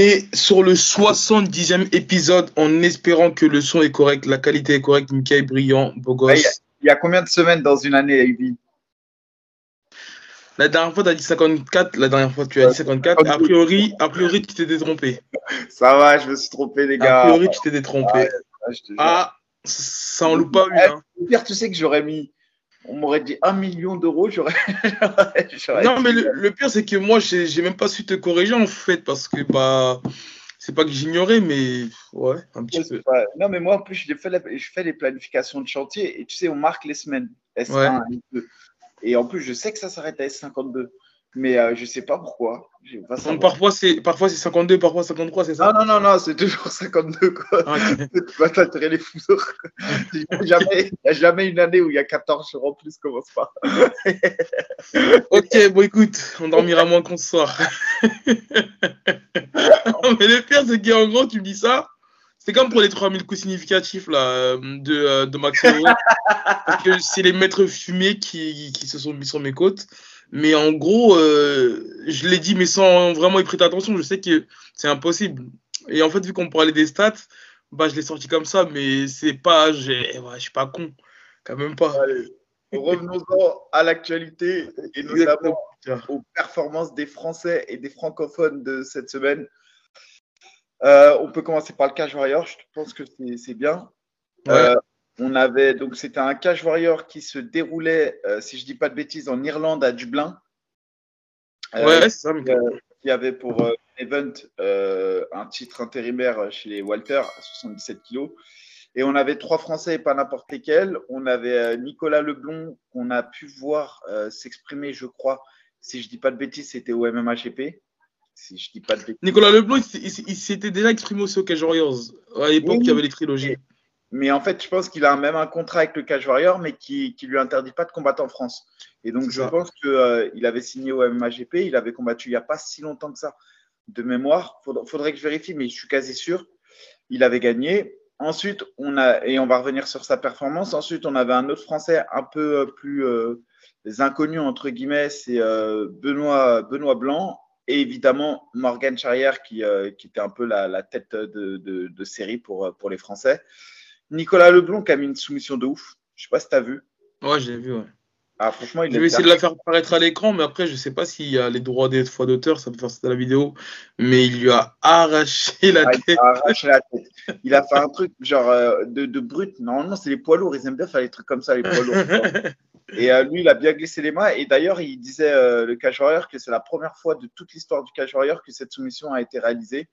est sur le 70e épisode en espérant que le son est correct, la qualité est correcte. Michael brillant, beau Il y, a- gosse. il y a combien de semaines dans une année, Ubi La dernière fois, tu as dit 54. La dernière fois, tu as dit 54. A priori, a priori tu t'es détrompé. Ça va, je me suis trompé, les A gars. priori, tu t'es détrompé. Ah, ça en loupe pas une. hein. Le pire, tu sais que j'aurais mis. On m'aurait dit un million d'euros, j'aurais. Non, mais dit, le, le pire, c'est que moi, j'ai même pas su te corriger en fait, parce que bah, c'est pas que j'ignorais, mais ouais, un petit peu. pas- Non, mais moi, en plus, je fais, la- je fais les planifications de chantier et tu sais, on marque les semaines. S1, Ouais. S2. Et en plus, je sais que ça s'arrête à S52. Mais euh, je sais pas pourquoi. Pas Donc, parfois, c'est parfois c'est 52, parfois 53, c'est ça? Non, non, non, non, c'est toujours 52. Quoi. Ah, tu vas t'attirer les foudres. Il n'y a, jamais- a une année où il y a 14 jours en plus, commence pas. Ok, bon écoute, on dormira moins qu'on ce soir. Mais le pire, c'est qu'en gros, tu me dis ça. C'est comme pour les 3000 coups significatifs là, euh, de, euh, de Max. Parce que c'est les maîtres fumés qui, qui se sont mis sur mes côtes. Mais en gros, euh, je l'ai dit, mais sans vraiment y prêter attention, je sais que c'est impossible. Et en fait, vu qu'on parlait des stats, bah, je l'ai sorti comme ça, mais c'est pas. Ouais, je suis pas con. Quand même pas. Allez, revenons-en à l'actualité et notamment aux performances des Français et des francophones de cette semaine. Euh, on peut commencer par le Cash Warrior, je pense que c'est- c'est bien. Ouais. Euh, on avait donc c'était un Cash Warrior qui se déroulait, euh, si je dis pas de bêtises, en Irlande à Dublin. Euh, ouais, c'est ça. Il y avait pour euh, Event un titre intérimaire chez les Walters à 77 kilos. Et on avait trois Français et pas n'importe lesquels. On avait Nicolas Leblond qu'on a pu voir s'exprimer, je crois. Si je dis pas de bêtises, c'était au MMHP. Si je dis pas de bêtises. Nicolas Leblond, il, s'était déjà exprimé aussi au Cage Warriors. À l'époque, Oui, il y avait les trilogies. Mais en fait, je pense qu'il a même un contrat avec le Cage Warrior, mais qui ne lui interdit pas de combattre en France. Et donc, je ça. pense qu'il avait signé au MMAGP, il avait combattu il n'y a pas si longtemps que ça de mémoire. Il faudrait, que je vérifie, mais je suis quasi sûr. Il avait gagné. Ensuite, on a, et on va revenir sur sa performance. Ensuite, on avait un autre Français un peu euh, plus euh, inconnu, entre guillemets, c'est euh, Benoît, Benoît Blanc. Et évidemment, Morgan Charrière, qui, euh, qui était un peu la, la tête de, de- de série pour, euh, pour les Français. Nicolas Leblond qui a mis une soumission de ouf. Je sais pas si tu as vu. Ouais, j'ai vu. Ouais. Ah, franchement, il Je vais essayer de la faire apparaître à l'écran, mais après, je sais pas s'il y a les droits des fois d'auteur, ça peut faire ça la vidéo. Mais il lui a arraché la Ah, il tête. a arraché la tête. Il a fait un truc genre euh, de, de brut. Normalement, c'est les poids lourds. Ils aiment bien faire des trucs comme ça, les poids lourds. Et euh, lui, il a bien glissé les mains. Et d'ailleurs, il disait, euh, le Cage Warrior, que c'est la première fois de toute l'histoire du Cage Warrior que cette soumission a été réalisée.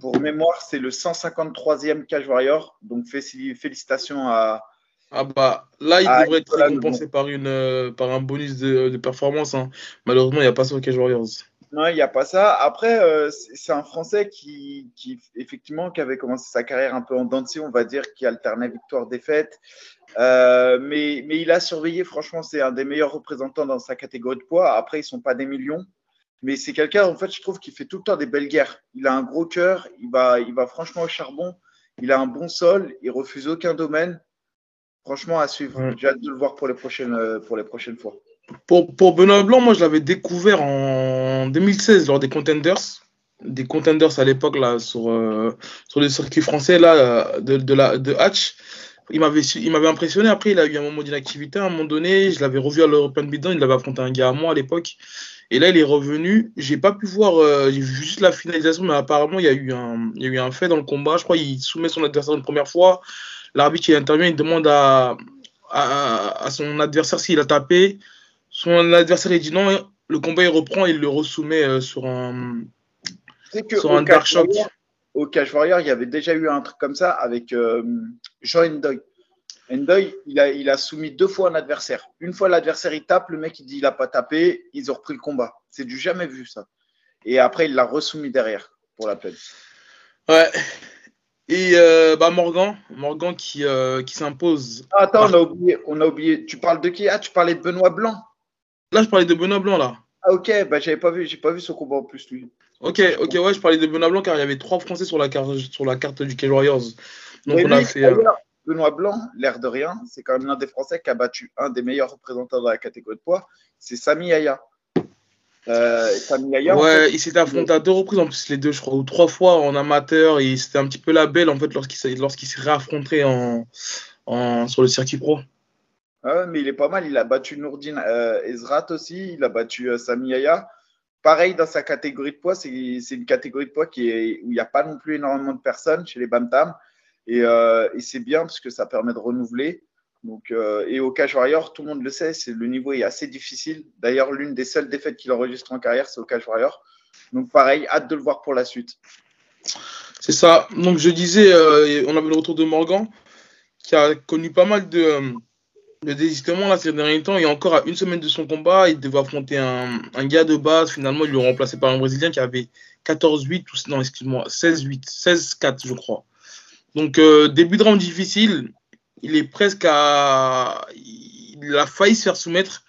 Pour mémoire, c'est le 153e Cage Warrior. Donc, félicitations à. Ah bah là, il devrait être récompensé par, une, euh, par un bonus de, de performance. hein. Malheureusement, il n'y a pas sur le Cage Warriors. Non, il n'y a pas ça. Après, euh, c'est un Français qui, qui, effectivement, qui avait commencé sa carrière un peu en scie, on va dire, qui alternait victoire-défaite. Euh, mais, mais il a surveillé, franchement, c'est un des meilleurs représentants dans sa catégorie de poids. Après, ils ne sont pas des millions. Mais c'est quelqu'un, en fait, je trouve, qui fait tout le temps des belles guerres. Il a un gros cœur, il va, il va franchement au charbon, il a un bon sol, il refuse aucun domaine. Franchement, à suivre. Ouais. J'ai hâte de le voir pour les prochaines, euh, pour les prochaines fois. Pour, pour Benoît Blanc, moi, je l'avais découvert en 2016 lors des Contenders. Des Contenders à l'époque, là, sur, euh, sur le circuit français, là, de, de, la, de Hatch. Il m'avait su- il m'avait impressionné. Après, il a eu un moment d'inactivité. À un moment donné, je l'avais revu à l'European Beatdown. Il avait affronté un gars à moi à l'époque. Et là, il est revenu. J'ai pas pu voir, euh, juste la finalisation, mais apparemment, il y a eu un, il y a eu un fait dans le combat. Je crois qu'il soumet son adversaire une première fois. L'arbitre, il intervient, il demande à, à, à son adversaire s'il a tapé. Son adversaire, il dit non. Le combat, il reprend et il le resoumet euh, sur un, que sur au un dark shock. Warrior- au Cash Warrior, il y avait déjà eu un truc comme ça avec euh, Endoy. Endoy, il a, il a soumis deux fois un adversaire. Une fois, l'adversaire, il tape, le mec, il dit il n'a pas tapé, ils ont repris le combat. C'est du jamais vu, ça. Et après, il l'a resoumis derrière pour la peine. Ouais. Et euh, bah Morgan, Morgan qui, euh, qui s'impose. Ah, attends, on a oublié, on a oublié. Tu parles de qui? Ah, tu parlais de Benoît Blanc. Là, je parlais de Benoît Blanc, là. Ah, ok, bah, j'avais pas vu, j'ai pas vu son combat en plus, lui. Ok, ok, ouais, je parlais de Benoît Blanc car il y avait trois Français sur la carte, sur la carte du Cage Warriors. Donc Mais on a fait. euh, Benoît Blanc, l'air de rien, c'est quand même l'un des Français qui a battu un des meilleurs représentants de la catégorie de poids, c'est Sami Aya. Euh, ouais, il s'était affronté à deux reprises, en plus les deux, je crois, ou trois fois en amateur, et c'était un petit peu la belle en fait lorsqu'il lorsqu'il s'est réaffronté en, en, sur le circuit pro. Ouais, mais il est pas mal, il a battu Nourdine euh, Ezrat aussi, il a battu euh, Sami Yaya. Pareil dans sa catégorie de poids, c'est une catégorie de poids qui est, où il n'y a pas non plus énormément de personnes chez les Bantam, et, euh, et c'est bien parce que ça permet de renouveler. Donc, euh, et au Cage Warrior, tout le monde le sait, le niveau est assez difficile. D'ailleurs, l'une des seules défaites qu'il enregistre en carrière, c'est au Cage Warrior. Donc, pareil, hâte de le voir pour la suite. C'est ça. Donc, je disais, euh, on avait le retour de Morgan, qui a connu pas mal de, euh, de désistements là, ces derniers temps. Et encore à une semaine de son combat, il devait affronter un, un gars de base. Finalement, ils l'ont remplacé par un Brésilien qui avait 14-8, ou non, excuse-moi, 16-8, 16-4, je crois. Donc, début de round difficile il est presque à. Il a failli se faire soumettre.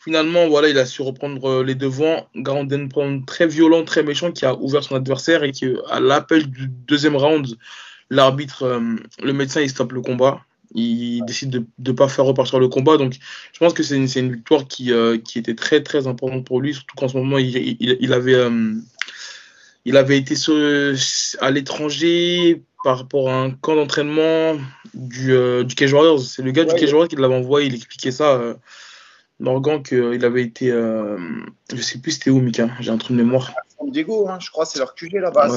Finalement, voilà, il a su reprendre euh, les devants. Garanden prend très violent, très méchant, qui a ouvert son adversaire et qui, à l'appel du deuxième round, l'arbitre, euh, le médecin, il stoppe le combat. Il décide de ne pas faire repartir le combat. Donc, je pense que c'est une, victoire qui, euh, était très, très importante pour lui, surtout qu'en ce moment, il avait été à l'étranger par rapport à un camp d'entraînement du, euh, du Cage Warriors. C'est le gars du Cage Warriors qui l'avait envoyé, il expliquait ça, euh, Morgan, qu'il avait été. Euh, je sais plus c'était où, Mika, j'ai un truc de mémoire. À San Diego, hein, je crois, c'est leur QG là-bas.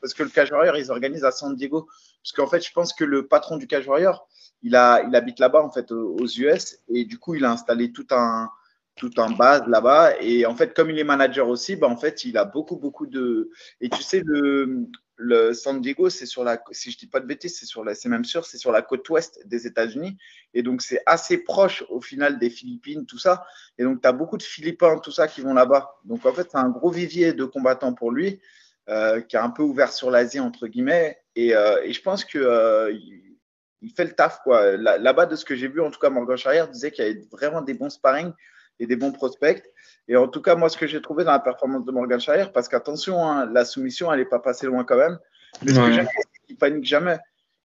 Parce que le Cage Warrior, ils organisent à San Diego. Parce qu'en fait, je pense que le patron du Cage Warrior, il, a, il habite là-bas, en fait, aux US. Et du coup, il a installé tout un tout en base là-bas. Et en fait, comme il est manager aussi, bah, en fait, il a beaucoup, beaucoup de. Et tu sais, le, le San Diego, c'est sur la, si je dis pas de bêtises, c'est sur la, c'est même sûr, c'est sur la côte ouest des États-Unis. Et donc, c'est assez proche au final des Philippines, tout ça. Et donc, tu as beaucoup de Philippins, tout ça, qui vont là-bas. Donc, en fait, c'est un gros vivier de combattants pour lui, euh, qui a un peu ouvert sur l'Asie, entre guillemets. Et, euh, et je pense que. Euh, il fait le taf, quoi. Là-bas, de ce que j'ai vu, en tout cas, Morgan Charrière disait qu'il y avait vraiment des bons sparring et des bons prospects. Et en tout cas, moi, ce que j'ai trouvé dans la performance de Morgan Shire, parce qu'attention, hein, la soumission, elle n'est pas passée loin quand même. Mais ce que j'aime, c'est qu'il panique jamais.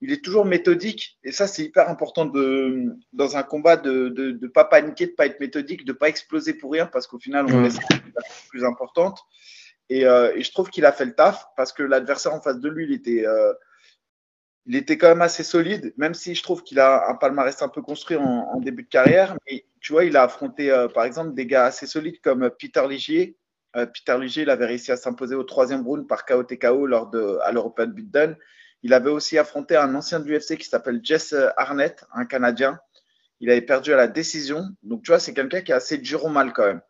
Il est toujours méthodique. Et ça, c'est hyper important de, dans un combat de ne de, de pas paniquer, de ne pas être méthodique, de ne pas exploser pour rien, parce qu'au final, on laisse la plus importante. Et, euh, et je trouve qu'il a fait le taf, parce que l'adversaire en face de lui, il était. Euh, il était quand même assez solide, même si je trouve qu'il a un palmarès un peu construit en, en, début de carrière. Mais tu vois, il a affronté, euh, par exemple, des gars assez solides comme Peter Ligier. Euh, Peter Ligier, il avait réussi à s'imposer au troisième round par KOTKO lors de, à l'European Beatdown. Il avait aussi affronté un ancien de l'UFC qui s'appelle Jess Arnett, un Canadien. Il avait perdu à la décision. Donc, tu vois, c'est quelqu'un qui est assez dur au mal quand même.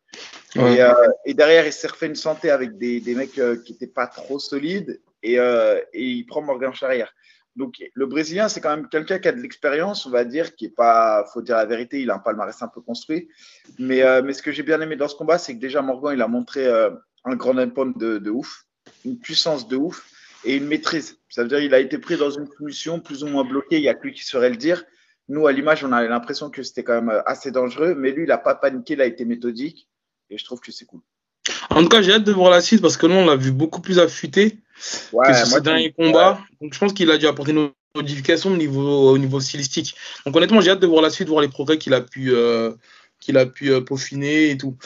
Ouais. Et, euh, et, derrière, il s'est refait une santé avec des, des mecs euh, qui n'étaient pas trop solides. Et, euh, et, il prend Morgan Charrière. Donc, le Brésilien, c'est quand même quelqu'un qui a de l'expérience, on va dire, qui est pas, faut dire la vérité, il a un palmarès un peu construit. Mais, euh, mais ce que j'ai bien aimé dans ce combat, c'est que déjà Morgan, il a montré euh, un grand impact de, de, ouf, une puissance de ouf et une maîtrise. Ça veut dire qu'il a été pris dans une punition plus ou moins bloquée, il n'y a que lui qui saurait le dire. Nous, à l'image, on a l'impression que c'était quand même assez dangereux, mais lui, il n'a pas paniqué, il a été méthodique et je trouve que c'est cool. En tout cas, j'ai hâte de voir la suite parce que nous, on l'a vu beaucoup plus affûté ouais, que sur ses derniers combats. Donc, je pense qu'il a dû apporter une modification au niveau, au niveau stylistique. Donc, honnêtement, j'ai hâte de voir la suite, voir les progrès qu'il a pu, euh, qu'il a pu euh, peaufiner et tout.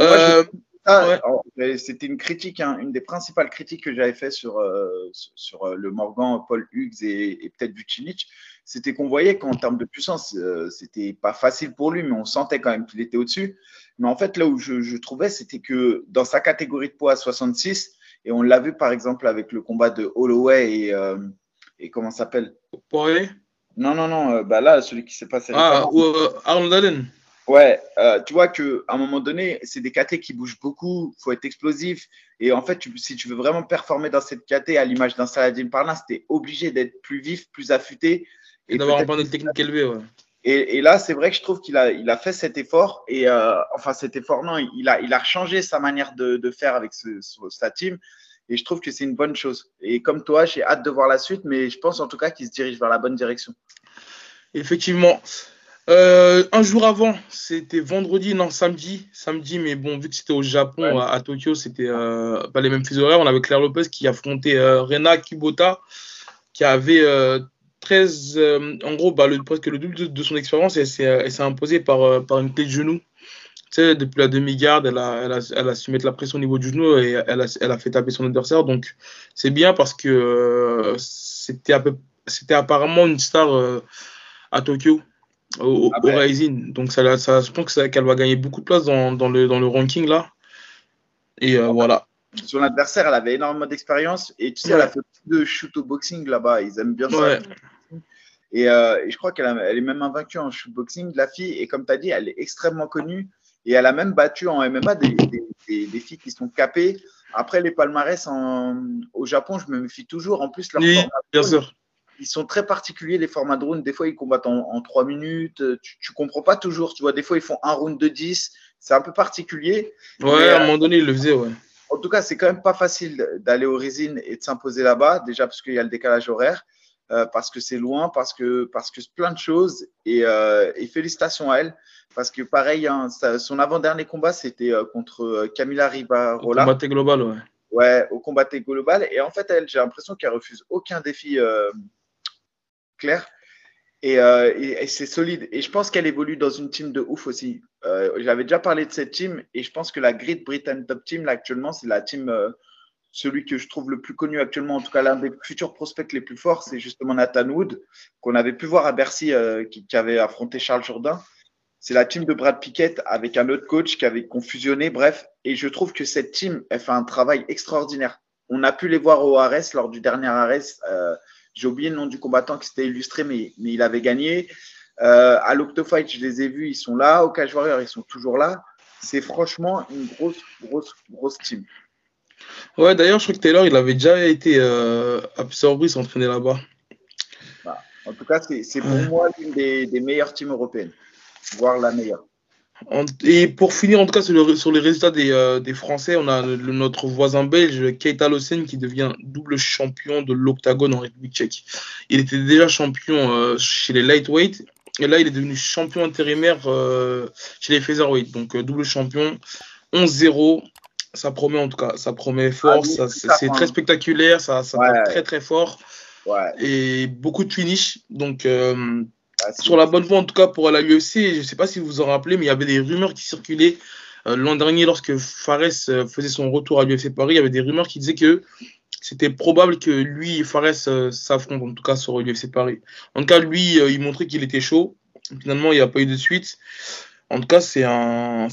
Euh, ah, ouais. C'était une critique, hein, une des principales critiques que j'avais fait sur, euh, sur le Morgan, Paul Hughes et, et peut-être Vucinic, c'était qu'on voyait qu'en termes de puissance, euh, c'était pas facile pour lui, mais on sentait quand même qu'il était au-dessus. Mais en fait, là où je, je trouvais, c'était que dans sa catégorie de poids à 66, et on l'a vu par exemple avec le combat de Holloway et, euh, et comment s'appelle? Poirier? Non, non, non, euh, bah là, celui qui s'est passé. Ah, ou euh, Arnold Allen Ouais, euh, tu vois qu'à un moment donné, c'est des KT qui bougent beaucoup, il faut être explosif. Et en fait, tu, si tu veux vraiment performer dans cette KT, à l'image d'un Saladin Parnas, tu es obligé d'être plus vif, plus affûté. Et, et d'avoir un panel technique élevé, ouais. Et, et, là, c'est vrai que je trouve qu'il a, il a fait cet effort. Et euh, enfin, cet effort, non, il a, il a changé sa manière de, de faire avec ce, ce, sa team. Et je trouve que c'est une bonne chose. Et comme toi, j'ai hâte de voir la suite, mais je pense en tout cas qu'il se dirige vers la bonne direction. Effectivement. Euh, un jour avant, c'était vendredi, non samedi, samedi, mais bon, vu que c'était au Japon, ouais. à, à, Tokyo, c'était euh, pas les mêmes fuseaux horaires. On avait Claire Lopez qui affrontait euh, Rena Kubota, qui avait 13, en gros, bah, le, presque le double de, de son expérience et s'est imposé par, par une clé de genou sais, depuis la demi-garde, elle a, elle, a, elle a, su mettre la pression au niveau du genou et elle a, elle a fait taper son adversaire. Donc, c'est bien parce que euh, c'était apparemment une star euh, à Tokyo, au, ah ben. Rising. Donc, ça, ça, je pense qu'elle va gagner beaucoup de place dans, dans, le, dans le ranking là. Et euh, voilà. Son adversaire, elle avait énormément d'expérience et tu sais, elle a fait beaucoup de shoot au boxing là-bas. Ils aiment bien ça. Et, et, je crois qu'elle elle est même invaincue en shoot boxing, la fille. Et comme tu as dit, elle est extrêmement connue. Et elle a même battu en MMA des, des, des, filles qui sont capées. Après, les palmarès en, au Japon, je me méfie toujours. En plus, leur oui, bien sûr. ils sont très particuliers, les formats de round. Des fois, ils combattent en, en 3 minutes. Tu ne comprends pas toujours. Tu vois, des fois, ils font un round de 10. C'est un peu particulier. Ouais, à un moment donné, ils le faisaient, ouais. En tout cas, c'est quand même pas facile d'aller aux résines et de s'imposer là-bas, déjà parce qu'il y a le décalage horaire. Euh, parce que c'est loin, parce que, parce que plein de choses. Et, euh, et félicitations à elle, parce que pareil, hein, son avant-dernier combat, c'était euh, contre Camila Rivarola. Au combat global, ouais. Ouais, au combat global. Et en fait, elle, j'ai l'impression qu'elle refuse aucun défi clair. Et, et, c'est solide. Et je pense qu'elle évolue dans une team de ouf aussi. J'avais déjà parlé de cette team et je pense que la Great Britain Top Team, là, actuellement, c'est la team celui que je trouve le plus connu actuellement, en tout cas l'un des futurs prospects les plus forts, c'est justement Nathan Wood, qu'on avait pu voir à Bercy, euh, qui, avait affronté Charles Jourdain. C'est la team de Brad Pickett avec un autre coach qui avait confusionné, bref. Et je trouve que cette team, elle fait un travail extraordinaire. On a pu les voir au Ares lors du dernier Ares. J'ai oublié le nom du combattant qui s'était illustré, mais, mais il avait gagné. Euh, à l'Octofight, je les ai vus, ils sont là. Au Cage Warrior, ils sont toujours là. C'est franchement une grosse, grosse, grosse team. Ouais, d'ailleurs, je crois que Taylor, il avait déjà été euh, Surprise s'entraîner là-bas. Bah, en tout cas, c'est pour moi l'une des, des, meilleures teams européennes, voire la meilleure. Et pour finir, en tout cas, sur, le, sur les résultats des, euh, des, Français, on a notre voisin belge, Keita Lossen, qui devient double champion de l'Octagone en République tchèque. Il était déjà champion euh, chez les lightweight, et là, il est devenu champion intérimaire euh, chez les featherweight. Donc, double champion, 11-0 ça promet en tout cas, ça promet fort, ah c'est très spectaculaire, ça, ça très très fort. Et beaucoup de finish. Donc, ah, sur la bonne voie en tout cas pour la UFC, je ne sais pas si vous vous en rappelez, mais il y avait des rumeurs qui circulaient euh, l'an dernier lorsque Fares euh, faisait son retour à l'UFC Paris. Il y avait des rumeurs qui disaient que c'était probable que lui et Fares s'affrontent, en tout cas sur l'UFC Paris. En tout cas, lui, il montrait qu'il était chaud. Finalement, il n'y a pas eu de suite. En tout cas, c'est un,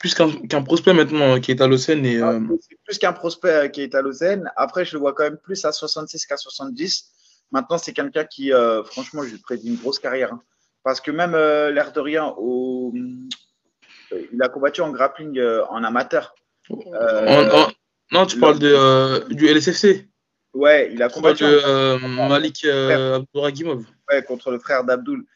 plus qu'un prospect maintenant qui est à l'Océan. Et, euh, C'est plus qu'un prospect euh, qui est à l'Océan. Après, je le vois quand même plus à 66 qu'à 70. Maintenant, c'est quelqu'un qui, euh, franchement, je lui prédis une grosse carrière. Hein. Parce que même l'air de rien, au... il a combattu en grappling en amateur. non, tu parles de, du LSFC. Ouais, il a combattu. De, Malik Abdouragimov. Ouais, contre le frère d'Abdoul.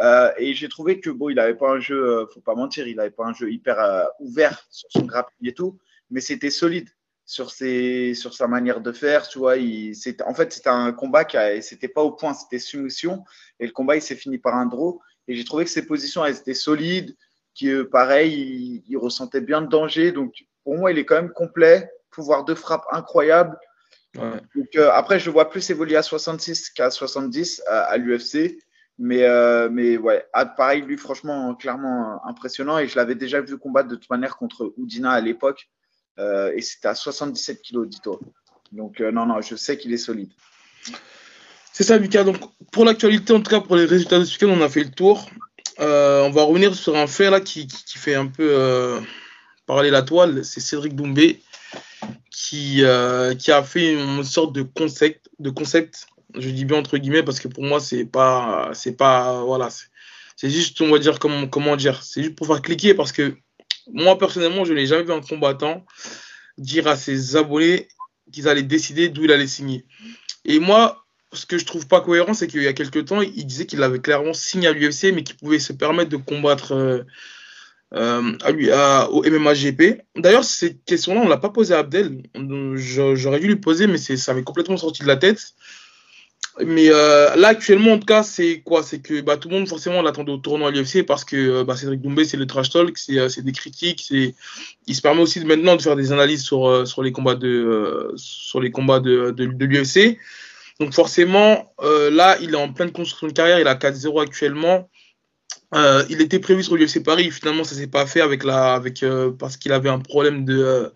Euh, et j'ai trouvé que bon, il n'avait pas un jeu, euh, faut pas mentir, il n'avait pas un jeu hyper euh, ouvert sur son grappling et tout, mais c'était solide sur ses, sur sa manière de faire. Tu vois, il, en fait, c'était un combat qui, c'était pas au point, c'était soumission, et le combat il s'est fini par un draw. Et j'ai trouvé que ses positions elles étaient solides, qui pareil, il, ressentait bien le danger. Donc pour moi, il est quand même complet, pouvoir de frappe incroyable. Donc, après, je vois plus évoluer à 66 qu'à 70 à l'UFC. Mais, euh, mais ouais, ah, pareil, lui, franchement, clairement impressionnant. Et je l'avais déjà vu combattre de toute manière contre Oudina à l'époque. Euh, et c'était à 77 kilos, dis-toi. Donc, euh, non, non, je sais qu'il est solide. C'est ça, Lucas. Donc, pour l'actualité, en tout cas, pour les résultats de ce week-end, on a fait le tour. on va revenir sur un fait là qui, qui, fait un peu parler la toile. C'est Cédric Doumbé qui, qui a fait une sorte de concept, de concept je dis bien entre guillemets parce que pour moi, c'est pas, c'est pas, voilà, c'est juste, on va dire, comment, comment dire, c'est juste pour faire cliquer parce que moi, personnellement, je n'ai jamais vu un combattant dire à ses abonnés qu'ils allaient décider d'où il allait signer. Et moi, ce que je trouve pas cohérent, c'est qu'il y a quelques temps, il disait qu'il avait clairement signé à l'UFC, mais qu'il pouvait se permettre de combattre euh, euh, à au MMA GP. D'ailleurs, cette question-là, on l'a pas posée à Abdel. J'aurais dû lui poser, mais ça m'est complètement sorti de la tête. Mais euh, là, actuellement, en tout cas, c'est quoi? C'est que bah, tout le monde, forcément, l'attendait au tournoi à l'UFC parce que euh, bah, Cédric Doumbé, c'est le trash talk, c'est euh, des critiques. Il se permet aussi de, maintenant de faire des analyses sur, sur les combats de, sur les combats de, de, de l'UFC. Donc, forcément, là, il est en pleine construction de carrière. Il a 4-0 actuellement. Il était prévu sur l'UFC Paris. Finalement, ça s'est pas fait avec la, avec, parce qu'il avait un problème de, euh,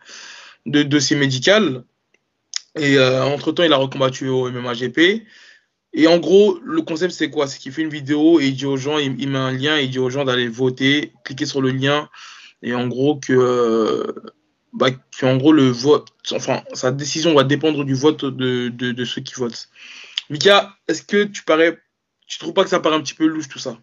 de dossier médical. Et entre-temps, il a recombattu au MMA GP. Et en gros, le concept, c'est quoi? C'est qu'il fait une vidéo et il dit aux gens, il, met un lien et il dit aux gens d'aller voter, cliquer sur le lien. Et en gros, que, bah, en gros, le vote, enfin, sa décision va dépendre du vote de, de, ceux qui votent. Mika, est-ce que tu parais, tu trouves pas que ça paraît un petit peu louche tout ça?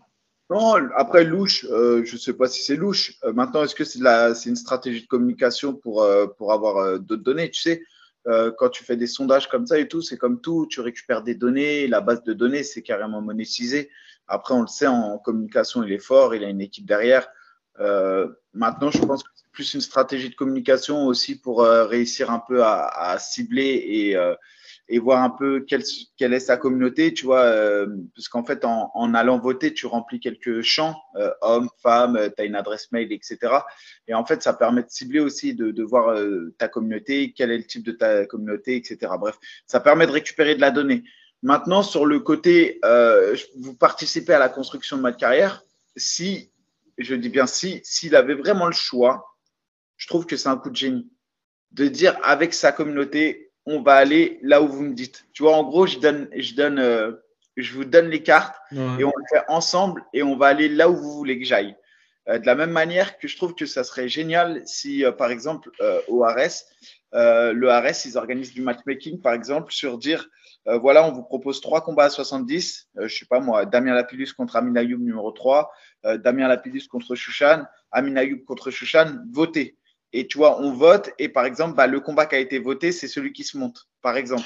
Non, après louche, euh, je ne sais pas si c'est louche. Euh, maintenant, est-ce que c'est une stratégie de communication pour, euh, pour avoir d'autres données? Tu sais, quand tu fais des sondages comme ça et tout, c'est comme tout, tu récupères des données, la base de données, c'est carrément monétisé. Après, on le sait, en communication, il est fort, il a une équipe derrière. maintenant, je pense que c'est plus une stratégie de communication aussi pour réussir un peu à, à cibler et et voir un peu quelle, quelle est sa communauté, tu vois, euh, parce qu'en fait, en, allant voter, tu remplis quelques champs, euh, hommes, femmes, euh, tu as une adresse mail, etc. Et en fait, ça permet de cibler aussi, de, de voir euh, ta communauté, quel est le type de ta communauté, etc. Bref, ça permet de récupérer de la donnée. Maintenant, sur le côté, vous participez à la construction de ma carrière, si, je dis bien si, s'il avait vraiment le choix, je trouve que c'est un coup de génie. De dire avec sa communauté, on va aller là où vous me dites. Tu vois, en gros, je donne, je donne, euh, je vous donne les cartes et on le fait ensemble et on va aller là où vous voulez que j'aille. Euh, de la même manière que je trouve que ça serait génial si, euh, par exemple, au RS, le RS, ils organisent du matchmaking, par exemple, sur dire, voilà, on vous propose trois combats à 70, je sais pas moi, Damien Lapillus contre Amin Ayoub numéro 3, Damien Lapillus contre Chouchan, Amin Ayoub contre Chouchan, votez et tu vois, on vote et par exemple, bah, le combat qui a été voté, c'est celui qui se monte, par exemple.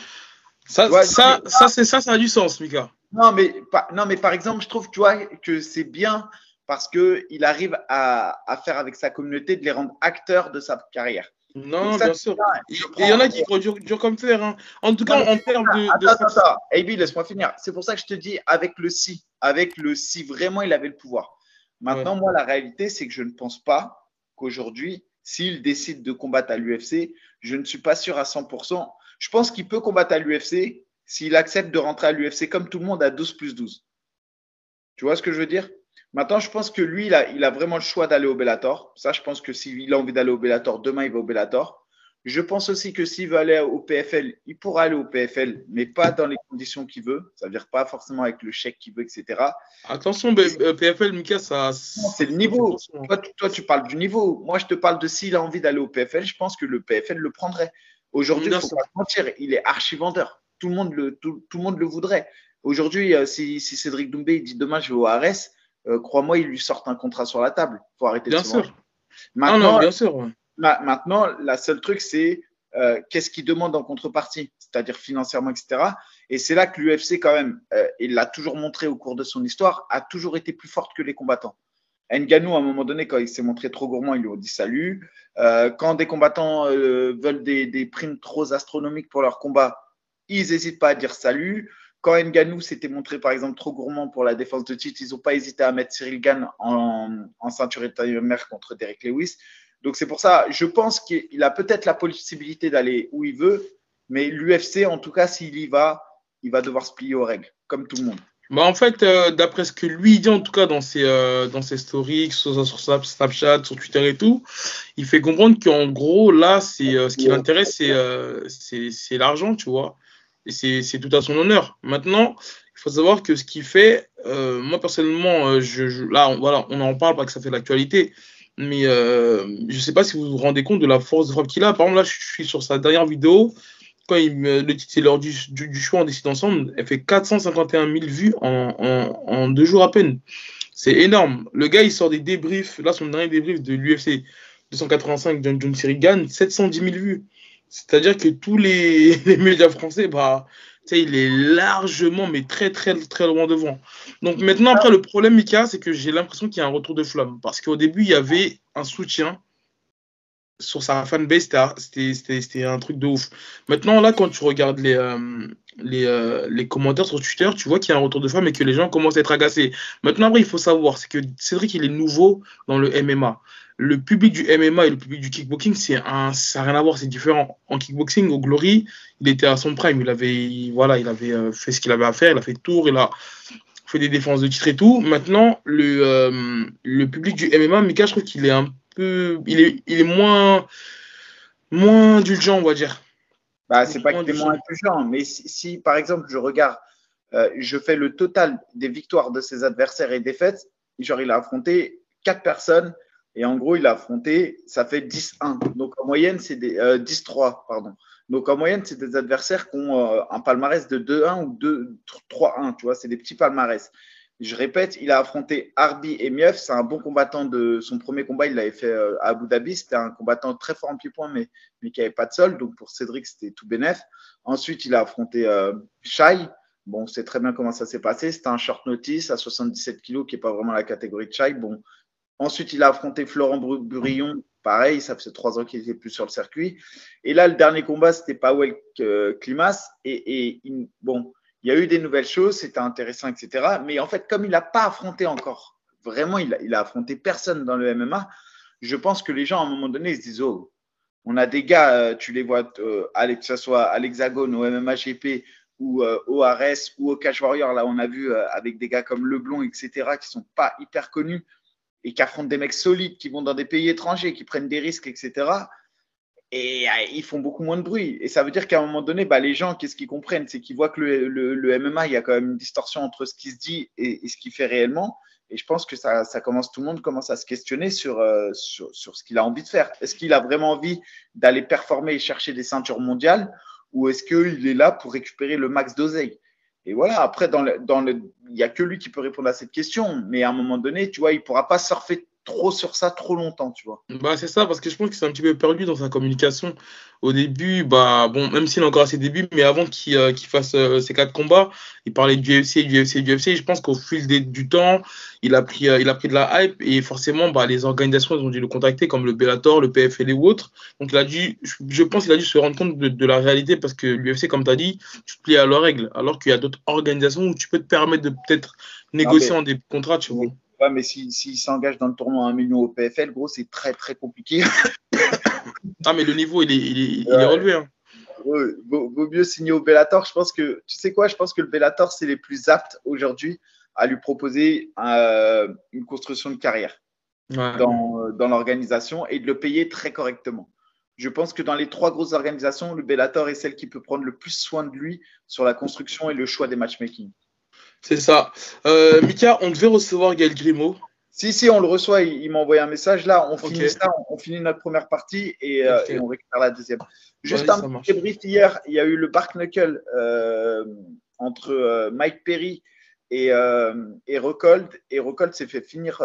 Ça, ça, ça, c'est ça, ça a du sens, Mika. Non, mais, non, mais par exemple, je trouve, tu vois, que c'est bien parce qu'il arrive à, à, faire avec sa communauté de les rendre acteurs de sa carrière. Non, bien sûr. Il y en a qui croient dur, comme fer. Hein. En tout cas, en termes de. Attends, attends, attends. Hey, laisse-moi finir. C'est pour ça que je te dis, avec le si, avec le si vraiment il avait le pouvoir. Maintenant, moi, la réalité, c'est que je ne pense pas qu'aujourd'hui, s'il décide de combattre à l'UFC, je ne suis pas sûr à 100%. Je pense qu'il peut combattre à l'UFC s'il accepte de rentrer à l'UFC comme tout le monde à 12 plus 12. Tu vois ce que je veux dire? Maintenant, je pense que lui, il a, vraiment le choix d'aller au Bellator. Ça, je pense que s'il a envie d'aller au Bellator, demain, il va au Bellator. Je pense aussi que s'il veut aller au PFL, il pourra aller au PFL, mais pas dans les conditions qu'il veut. Ça veut dire pas forcément avec le chèque qu'il veut, etc. Attention, PFL, Mika, ça. C'est le niveau. Toi tu, parles du niveau. Moi, je te parle de s'il a envie d'aller au PFL, je pense que le PFL le prendrait. Aujourd'hui, il faut pas mentir, il est archi vendeur. Tout le monde le, tout, le, monde le voudrait. Aujourd'hui, euh, si, Cédric Doumbé dit demain je vais au ARS, euh, crois-moi, il lui sort un contrat sur la table. Il faut arrêter bien de se sûr. Maintenant, non, bien sûr. Maintenant, la seule truc, c'est euh, qu'est-ce qu'il demande en contrepartie, c'est-à-dire financièrement, etc. Et c'est là que l'UFC, quand même, euh, il l'a toujours montré au cours de son histoire, a toujours été plus forte que les combattants. Nganou, à un moment donné, quand il s'est montré trop gourmand, ils lui ont dit salut. Euh, quand des combattants veulent des, primes trop astronomiques pour leur combat, ils n'hésitent pas à dire salut. Quand Nganou s'était montré, par exemple, trop gourmand pour la défense de titre, ils n'ont pas hésité à mettre Cyril Gann en, en ceinture mer contre Derek Lewis. Donc c'est pour ça, je pense qu'il a peut-être la possibilité d'aller où il veut, mais l'UFC, en tout cas, s'il y va, il va devoir se plier aux règles, comme tout le monde. Bah en fait, euh, d'après ce que lui dit, en tout cas dans ses, euh, dans ses stories, sur, sur, Snapchat, sur Twitter et tout, il fait comprendre qu'en gros, là, c'est euh, ce qui l'intéresse, c'est l'argent, tu vois. Et c'est tout à son honneur. Maintenant, il faut savoir que ce qu'il fait, moi personnellement, je, là, on, voilà, on en parle parce que ça fait l'actualité. Mais euh, je ne sais pas si vous vous rendez compte de la force de frappe qu'il a. Par exemple, là, je suis sur sa dernière vidéo. Quand il me, le titre, c'est l'heure du, du, choix, on décide ensemble. Elle fait 451 000 vues en, en, en deux jours à peine. C'est énorme. Le gars, il sort des débriefs. Là, son dernier débrief de l'UFC 285 John, John Sirigan, 710 000 vues. C'est-à-dire que tous les, les médias français, bah, il est largement, mais très, très, très loin devant. Donc maintenant, après, le problème, Mika, c'est que j'ai l'impression qu'il y a un retour de flamme. Parce qu'au début, il y avait un soutien sur sa fanbase, c'était un truc de ouf. Maintenant, là, quand tu regardes les, euh, les, euh, les, commentaires sur Twitter, tu vois qu'il y a un retour de flamme et que les gens commencent à être agacés. Maintenant, après, il faut savoir, c'est que Cédric, il est nouveau dans le MMA le public du MMA et le public du kickboxing, c'est un, ça n'a rien à voir, c'est différent. En kickboxing, au Glory, il était à son prime, il avait, voilà, il avait euh, fait ce qu'il avait à faire, il a fait le tour, il a, fait des défenses de titre et tout. Maintenant, le, euh, le public du MMA, Mika, je trouve qu'il est un peu. Il est, il est moins, moins indulgent, on va dire. Bah, c'est pas qu'il est moins indulgent, mais si, si, par exemple, je regarde, euh, je fais le total des victoires de ses adversaires et défaites, genre, il a affronté quatre personnes et en gros, il a affronté, ça fait 10-1. Donc en moyenne, c'est des 10-3, euh, pardon. Donc en moyenne, c'est des adversaires qui ont euh, un palmarès de 2-1 ou 3-1, tu vois, c'est des petits palmarès. Je répète, il a affronté Arbi et Mief, c'est un bon combattant de son premier combat, il l'avait fait euh, à Abu Dhabi, c'était un combattant très fort en pied-point, mais, mais qui n'avait pas de sol, donc pour Cédric, c'était tout bénef. Ensuite, il a affronté Shai, bon, on sait très bien comment ça s'est passé, c'était un short notice à 77 kg, qui n'est pas vraiment la catégorie de Shai, bon, Ensuite, il a affronté Florent Burillon. Pareil, ça faisait trois ans qu'il était plus sur le circuit. Et là, le dernier combat, c'était Powell Climas. Et, bon, il y a eu des nouvelles choses, c'était intéressant, etc. Mais en fait, comme il n'a pas affronté encore, vraiment, il a, affronté personne dans le MMA, je pense que les gens, à un moment donné, ils se disent Oh, on a des gars, euh, tu les vois, euh, que ce soit à l'Hexagone, au MMA GP ou euh, au ARS ou au Cash Warrior. Là, on a vu avec des gars comme Leblon, etc., qui sont pas hyper connus et qui affrontent des mecs solides qui vont dans des pays étrangers, qui prennent des risques, etc. Et euh, ils font beaucoup moins de bruit. Et ça veut dire qu'à un moment donné, bah, les gens, qu'est-ce qu'ils comprennent? C'est qu'ils voient que le, MMA, il y a quand même une distorsion entre ce qui se dit et, ce qui fait réellement. Et je pense que ça, commence, tout le monde commence à se questionner sur, euh, sur, ce qu'il a envie de faire. Est-ce qu'il a vraiment envie d'aller performer et chercher des ceintures mondiales ou est-ce qu'il est là pour récupérer le max d'oseille? Et voilà, après, dans le, dans le, n'y a que lui qui peut répondre à cette question. Mais à un moment donné, tu vois, il ne pourra pas surfer trop sur ça trop longtemps, tu vois. Bah, c'est ça, parce que je pense qu'il s'est un petit peu perdu dans sa communication. Au début, bah, bon, même s'il a encore à ses débuts, mais avant qu'il euh, fasse euh, ses quatre combats, il parlait du UFC, du UFC, du UFC. Et je pense qu'au fil du temps, il a, pris, euh, il a pris de la hype et forcément, bah, les organisations ont dû le contacter, comme le Bellator, le PFL ou autres. Donc, il a dû, je pense qu'il a dû se rendre compte de, la réalité parce que l'UFC, comme tu as dit, tu te plies à leurs règles, alors qu'il y a d'autres organisations où tu peux te permettre de peut-être négocier en des contrats, tu vois. Ouais, mais s'il s'engage dans le tournoi à 1 million au PFL, gros, c'est très très compliqué. ah, mais le niveau, il est, il est, relevé. Hein. vaut, mieux signer au Bellator. Je pense que, tu sais quoi, je pense que le Bellator, c'est les plus aptes aujourd'hui à lui proposer euh, une construction de carrière dans, dans l'organisation et de le payer très correctement. Je pense que dans les trois grosses organisations, le Bellator est celle qui peut prendre le plus soin de lui sur la construction et le choix des matchmaking. C'est ça. Euh, Mika, on devait recevoir Gaël Grimaud. Si, si, on le reçoit. Il, m'a envoyé un message. Là, on finit ça. On, finit notre première partie et, euh, on récupère la deuxième. Juste un petit débrief hier. Il y a eu le Bark Knuckle euh, entre Mike Perry et, et Recold. Et Recold s'est fait finir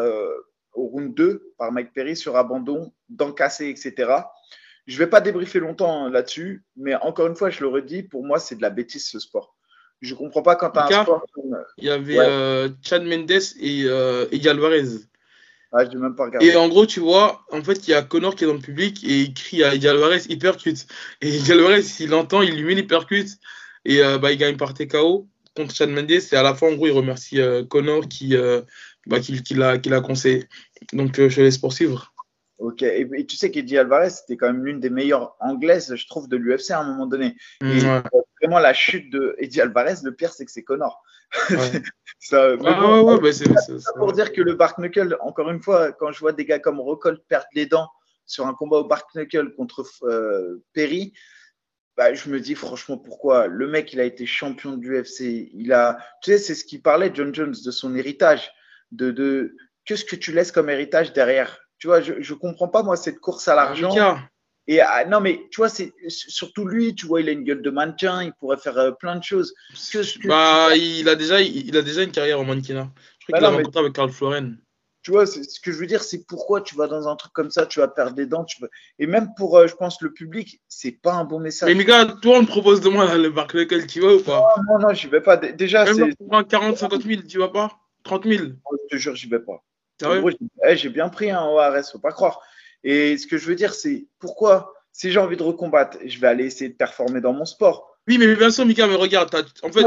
au round 2 par Mike Perry sur abandon, d'encasser, etc. Je ne vais pas débriefer longtemps là-dessus, mais encore une fois, je le redis, pour moi, c'est de la bêtise ce sport. Je comprends pas quand tu as un sport Il y avait euh, Chad Mendes et, euh, Alvarez. Ah, je même pas regardé. Et en gros, tu vois, en fait, il y a Connor qui est dans le public et il crie à Eddie Alvarez hypercut. Et Eddie Alvarez, s'il entend, il lui met l'hypercut et euh, bah, il gagne par TKO contre Chad Mendes. Et à la fin, en gros, il remercie euh, Connor qui, bah, qui, qui l'a conseillé. Donc, je te laisse poursuivre. Ok, et, tu sais qu'Eddie Alvarez, c'était quand même l'une des meilleures anglaises, je trouve, de l'UFC à un moment donné. Et vraiment, la chute de Eddie Alvarez, le pire, c'est que c'est Connor. ça, ah, ouais, bah, c'est pour dire que le Bark Knuckle, encore une fois, quand je vois des gars comme Rockhold perdre les dents sur un combat au Bark Knuckle contre euh, Perry, bah, je me dis franchement pourquoi le mec il a été champion de l'UFC il a tu sais c'est ce qu'il parlait John Jones de son héritage de, de qu'est-ce que tu laisses comme héritage derrière? Tu vois, je ne comprends pas, moi, cette course à l'argent. Et ah, non, mais tu vois, c'est surtout lui, tu vois, il a une gueule de mannequin, il pourrait faire euh, plein de choses. bah, il, a déjà, il, a déjà une carrière en mannequinat. Je crois bah qu'il a rencontré avec Carl Floren. Tu vois, ce que je veux dire, c'est pourquoi tu vas dans un truc comme ça, tu vas perdre des dents. Tu Et même pour, euh, je pense, le public, c'est pas un bon message. Mais gars, toi, on me propose de moi le Bark lequel tu vas ou pas? Non, non, non, j'y vais pas. Déjà, c'est. 40, 50 000, tu vas pas? 30 000 Je te jure, j'y vais pas. Eh, j'ai bien pris un ORS, faut pas croire. Et ce que je veux dire, c'est pourquoi, si j'ai envie de recombattre, je vais aller essayer de performer dans mon sport. Oui, mais bien sûr, Mika, mais regarde, en fait,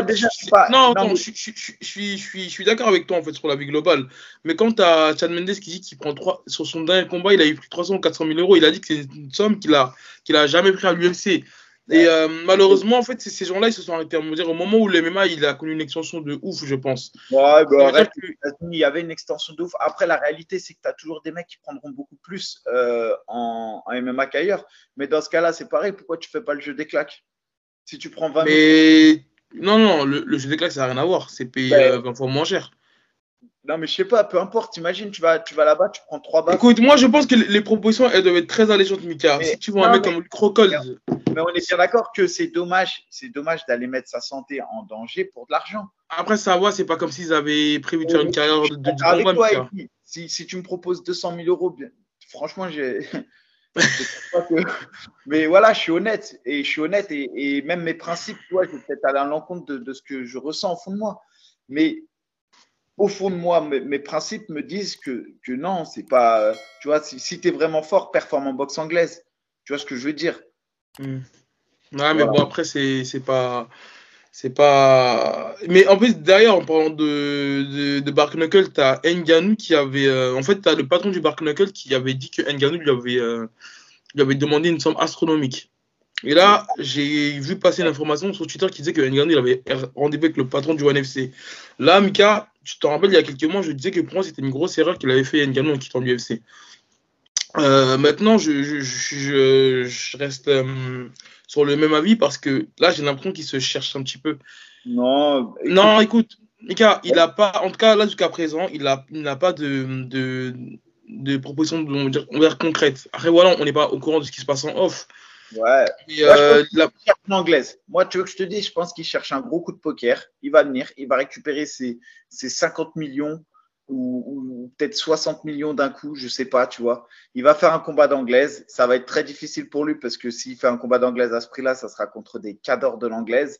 non, je, suis, je, suis, je suis d'accord avec toi en fait sur la vie globale. Mais quand tu as Chad Mendes qui dit qu'il prend 3, sur son dernier combat, il a eu pris 300 ou 400 000 euros, il a dit que c'est une somme qu'il a, qu'il a jamais pris à l'UFC. Et euh, malheureusement, en fait, ces gens-là, ils se sont arrêtés à me dire au moment où le MMA, il a connu une extension de ouf, je pense. Ouais, bah, il y avait une extension de ouf. Après, la réalité, c'est que tu as toujours des mecs qui prendront beaucoup plus euh, en, MMA qu'ailleurs. Mais dans ce cas-là, c'est pareil. Pourquoi tu fais pas le jeu des claques? Si tu prends 20 Mais non, non, le, jeu des claques, ça n'a rien à voir. C'est payé 20 ben, fois moins cher. Non, mais je sais pas, peu importe. Imagine, tu vas, tu vas là-bas, tu prends trois balles. Écoute, moi, je pense que les propositions, elles doivent être très allégeantes, Mika. si tu vois un mec comme le Crocol. Mais on est bien d'accord que c'est dommage, c'est dommage d'aller mettre sa santé en danger pour de l'argent. Après, ça va, c'est pas comme s'ils avaient prévu de faire une carrière de, de, combat. Toi, si, si, tu me proposes 200 000 euros, franchement, j'ai. Mais voilà, je suis honnête. Et je suis honnête. Et, même mes principes, tu vois, je vais peut-être aller à l'encontre de, de, ce que je ressens au fond de moi. Mais au fond de moi, mes, principes me disent que, que non, c'est pas. Tu vois, si, tu es vraiment fort, performe en boxe anglaise. Tu vois ce que je veux dire? Hmm. Ouais, mais bon, après, c'est pas. C'est pas. Mais en plus, d'ailleurs, en parlant de, de, de Bark Knuckle, tu as Nganou qui avait. Euh, en fait, tu as le patron du Bark Knuckle qui avait dit que Nganou lui avait, euh, lui avait demandé une somme astronomique. Et là, j'ai vu passer l'information sur Twitter qui disait que Nganou il avait rendez-vous avec le patron du ONFC. Là, Mika, tu te rappelles, il y a quelques mois, je disais que pour moi, c'était une grosse erreur qu'il avait fait Nganou en quittant l'UFC. Euh, maintenant, je, je, je, je reste euh, sur le même avis parce que là, j'ai l'impression qu'il se cherche un petit peu. Non. Écoute, non, écoute, Mika, il n'a pas, en tout cas, là, jusqu'à présent, il n'a pas de, de, de proposition on va dire, concrète. Après, voilà, on n'est pas au courant de ce qui se passe en off. Ouais. Euh, la... anglaise. Moi, tu veux que je te dise, je pense qu'il cherche un gros coup de poker. Il va venir, il va récupérer ses, 50 millions ou, peut-être 60 millions d'un coup, je sais pas, tu vois. Il va faire un combat d'anglaise. Ça va être très difficile pour lui parce que s'il fait un combat d'anglaise à ce prix-là, ça sera contre des cadors de l'anglaise.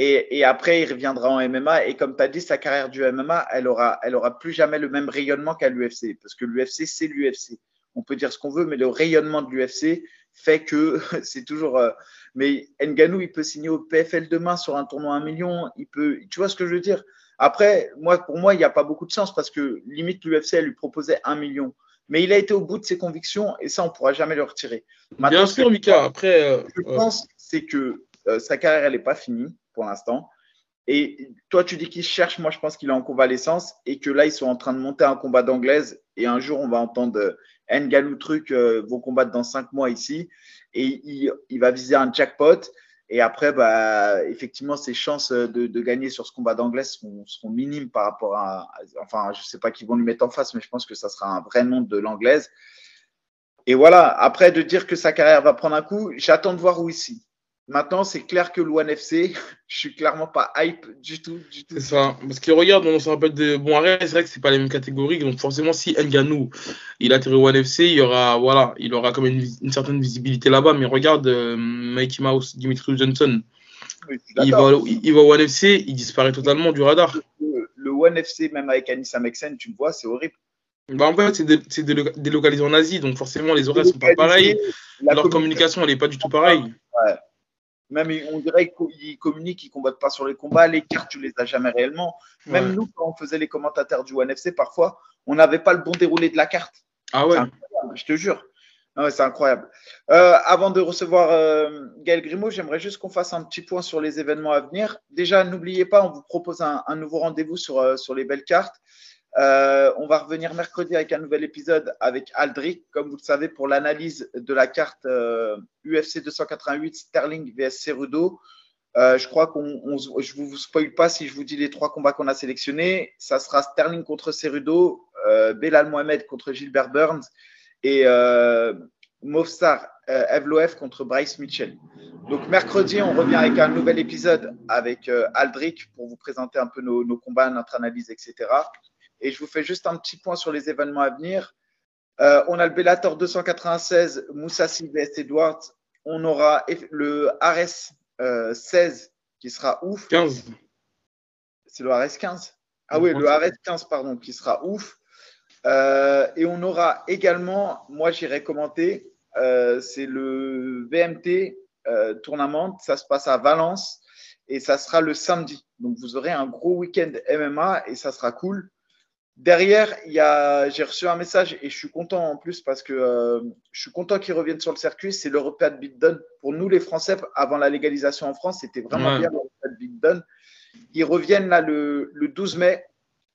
Et, après, il reviendra en MMA. Et comme tu as dit, sa carrière du MMA, elle aura, elle aura plus jamais le même rayonnement qu'à l'UFC. Parce que l'UFC, c'est l'UFC. On peut dire ce qu'on veut, mais le rayonnement de l'UFC, fait que c'est toujours. Euh, mais Nganou, il peut signer au PFL demain sur un tournoi à 1 million. Il peut, tu vois ce que je veux dire? Après, moi, pour moi, il n'y a pas beaucoup de sens parce que limite l'UFC lui proposait 1 million. Mais il a été au bout de ses convictions et ça, on ne pourra jamais le retirer. Bien sûr, Mika. Après, euh, je pense c'est que euh, sa carrière, elle n'est pas finie pour l'instant. Et toi, tu dis qu'il cherche. Moi, je pense qu'il est en convalescence et que là, ils sont en train de monter un combat d'anglaise. Et un jour, on va entendre Ngalou Truc euh, vont combattre dans cinq mois ici et il, va viser un jackpot. Et après, bah, effectivement, ses chances de, gagner sur ce combat d'anglais seront, minimes par rapport à, Enfin, je ne sais pas qui vont lui mettre en face, mais je pense que ça sera un vrai nom de l'anglaise. Et voilà, après de dire que sa carrière va prendre un coup, j'attends de voir où ici. Maintenant, c'est clair que l'ONE FC, je suis clairement pas hype du tout. Du tout. C'est ça. Parce que regarde, on se rappelle de. Bon, c'est vrai que c'est pas les mêmes catégories. Donc, forcément, si Nganou, il atterrit au ONE FC, il y aura, voilà, il aura quand même une, certaine visibilité là-bas. Mais regarde, euh, Mikey Mouse, Dimitri Johnson. il, va, il va au ONE FC, il disparaît totalement du radar. Le, ONE FC, même avec Anissa Mexen, tu le vois, c'est horrible. Bah, en fait, c'est délocalisé en Asie, donc forcément, les horaires sont pas pareils. Leur communication, elle n'est pas du tout pareille. Ouais. Même on dirait qu'ils communiquent, ils combattent pas sur les combats. Les cartes, tu les as jamais réellement. Même nous, quand on faisait les commentateurs du ONFC, parfois, on n'avait pas le bon déroulé de la carte. Ah ouais. Je te jure. c'est incroyable. Euh, avant de recevoir euh, Gaël Grimaud, j'aimerais juste qu'on fasse un petit point sur les événements à venir. Déjà, n'oubliez pas, on vous propose un, nouveau rendez-vous sur, euh, sur les belles cartes. Euh, on va revenir mercredi avec un nouvel épisode avec Aldric, comme vous le savez, pour l'analyse de la carte UFC 288 Sterling vs Cerudo. Euh, je crois qu'on, je vous spoil pas si je vous dis les trois combats qu'on a sélectionnés. Ça sera Sterling contre Cerudo, euh, Belal Mohamed contre Gilbert Burns et euh, Mofsar Evloev contre Bryce Mitchell. Donc mercredi, on revient avec un nouvel épisode avec Aldric pour vous présenter un peu nos combats, notre analyse, etc. Et je vous fais juste un petit point sur les événements à venir. Euh, on a le Bellator 296, Moussa vs Edwards. On aura le Ares 16 qui sera ouf. 15. C'est le Ares 15 Ah oui, le Ares 15, pardon, qui sera ouf. Euh, et on aura également, moi j'irai commenter, euh, c'est le VMT tournament. Ça se passe à Valence et ça sera le samedi. Donc vous aurez un gros week-end MMA et ça sera cool. Derrière, j'ai reçu un message et je suis content en plus parce que euh, je suis content qu'ils reviennent sur le circuit. C'est l'European Beatdown. Pour nous, les Français, avant la légalisation en France, c'était vraiment bien l'European Beatdown. Ils reviennent là le, 12 mai.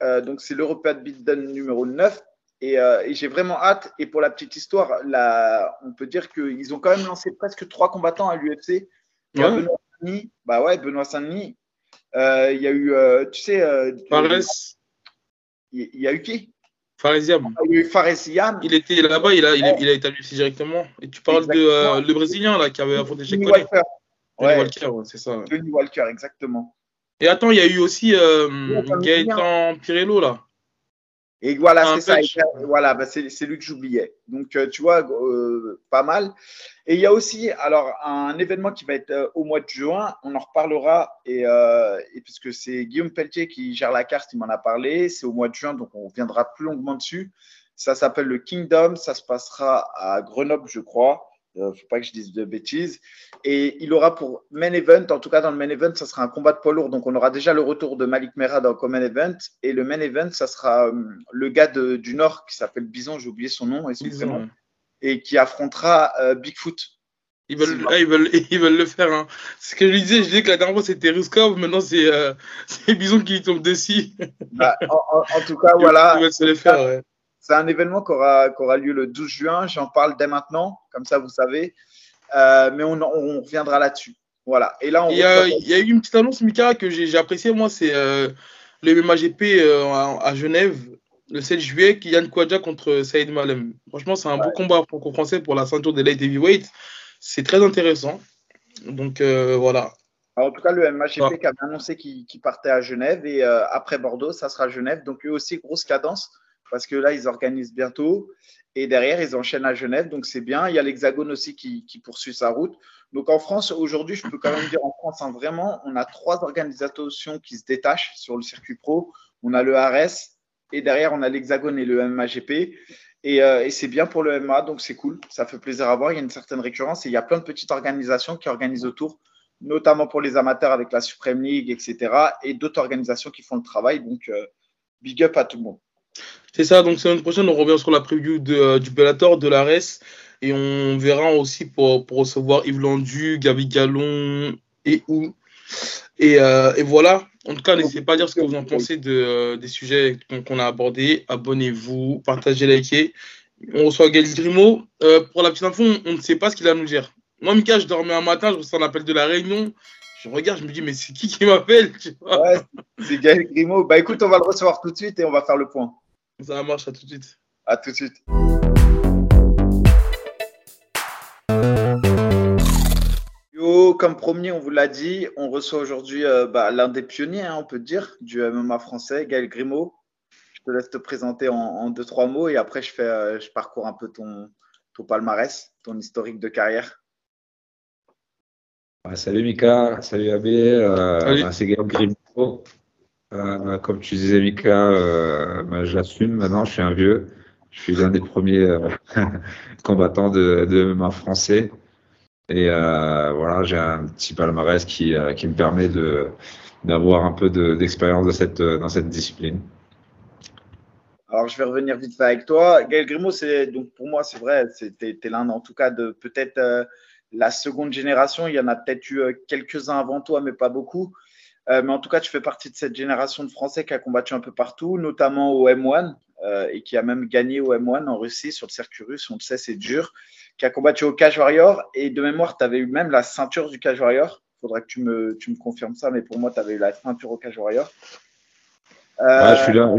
Euh, donc, c'est l'European Beatdown numéro 9. Euh, et, j'ai vraiment hâte. Et pour la petite histoire, là, on peut dire qu'ils ont quand même lancé presque trois combattants à l'UFC. Benoît Saint-Denis. Bah ouais, Benoît Saint-Denis. Il y a eu, tu sais. Il, y a eu qui? Faresiam. Ah, il y a eu Faresiam. Il était là-bas, il a, il, a, il a été directement. Et tu parles de euh, le Brésilien là, qui avait affronté chez Walker. Ouais. Walker, c'est ça. Johnny Walker, exactement. Et attends, il y a eu aussi euh, Gaëtan Pirello là. Et voilà, c'est ça. Voilà, bah, c'est lui que j'oubliais. Donc, euh, tu vois, euh, pas mal. Et il y a aussi, alors, un événement qui va être euh, au mois de juin. On en reparlera. Et, et puisque c'est Guillaume Pelletier qui gère la carte, il m'en a parlé. C'est au mois de juin, donc on reviendra plus longuement dessus. Ça s'appelle le Kingdom. Ça se passera à Grenoble, je crois. Il ne faut pas que je dise de bêtises. Et il aura pour main event, en tout cas dans le main event, ça sera un combat de poids lourd. Donc on aura déjà le retour de Malik Mera dans le main event. Et le main event, ça sera euh, le gars du Nord qui s'appelle Bison, j'ai oublié son nom et son prénom, et qui affrontera euh, Bigfoot. Ils veulent, ils, veulent, ils veulent le faire. Hein. Ce que je disais, je disais que la dernière fois c'était Ruskov, maintenant c'est euh, Bison qui tombe dessus. Bah, en, tout cas, voilà. Ils veulent se le faire, ouais. C'est un événement qui aura, qui aura, lieu le 12 juin. J'en parle dès maintenant, comme ça vous savez. Euh, mais on, on reviendra là-dessus. Voilà. Et là, il y, a, il y, a eu une petite annonce, Mika, que j'ai apprécié. Moi, c'est euh, le MMAGP euh, à, Genève, le 7 juillet, Kylian Kouadja contre Saïd Malem. Franchement, c'est un beau combat franco-français pour la ceinture des light heavyweight. C'est très intéressant. Donc, voilà. en tout cas, le MMAGP qui avait annoncé qu'il partait à Genève et après Bordeaux, ça sera Genève. Donc, eux aussi, grosse cadence parce que là, ils organisent bientôt. Et derrière, ils enchaînent à Genève, donc c'est bien. Il y a l'Hexagone aussi qui, poursuit sa route. Donc en France, aujourd'hui, je peux quand même dire en France, hein, vraiment, on a trois organisations qui se détachent sur le circuit pro. On a le ARS et derrière, on a l'Hexagone et le MMAGP. Et, euh, et c'est bien pour le MMA, donc c'est cool. Ça fait plaisir à voir. Il y a une certaine récurrence et il y a plein de petites organisations qui organisent autour, notamment pour les amateurs avec la Supreme League, etc. Et d'autres organisations qui font le travail. Donc, euh, big up à tout le monde. C'est ça, donc semaine prochaine, on revient sur la preview euh, du Bellator, de l'ARES, et on verra aussi pour, pour recevoir Yves Landu, Gabi Gallon et où. Et, euh, et, voilà, en tout cas, n'hésitez pas à dire ce que vous en pensez de, euh, des sujets qu'on a abordés. Abonnez-vous, partagez, likez. On reçoit Gaël Grimaud. pour la petite info, on, ne sait pas ce qu'il a à nous dire. Moi, Mika, je dormais un matin, je reçois un appel de la Réunion. Je regarde, je me dis, mais c'est qui qui m'appelle Ouais, c'est Gaël Grimaud. Bah écoute, on va le recevoir tout de suite et on va faire le point. Ça marche, à tout de suite. À tout de suite. Yo, comme promis, on vous l'a dit, on reçoit aujourd'hui euh, bah, l'un des pionniers, hein, on peut dire, du MMA français, Gaël Grimaud. Je te laisse te présenter en, deux, trois mots et après, je, fais, euh, je parcours un peu ton, ton palmarès, ton historique de carrière. salut Mika, salut Abé, euh, bah, c'est Gaël Grimaud. Euh, comme tu disais, Mika, euh, bah, j'assume maintenant, je suis un vieux. Je suis l'un des premiers euh, combattants de, de MMA français. Et voilà, j'ai un petit palmarès qui, me permet d'avoir un peu d'expérience dans cette discipline. Alors, je vais revenir vite fait avec toi. Gaël Grimaud, c'est, donc pour moi, c'est vrai, c'était l'un en tout cas de peut-être la seconde génération. Il y en a peut-être eu quelques-uns avant toi, mais pas beaucoup. Euh, mais en tout cas, tu fais partie de cette génération de Français qui a combattu un peu partout, notamment au M1 euh, et qui a même gagné au M1 en Russie sur le circuit russe. On le sait, c'est dur. Qui a combattu au Cage Warrior. Et de mémoire, tu avais eu même la ceinture du Cage Warrior. Il faudrait que tu me, tu me confirmes ça, mais pour moi, tu avais eu la ceinture au Cage Warrior. Euh, je suis là.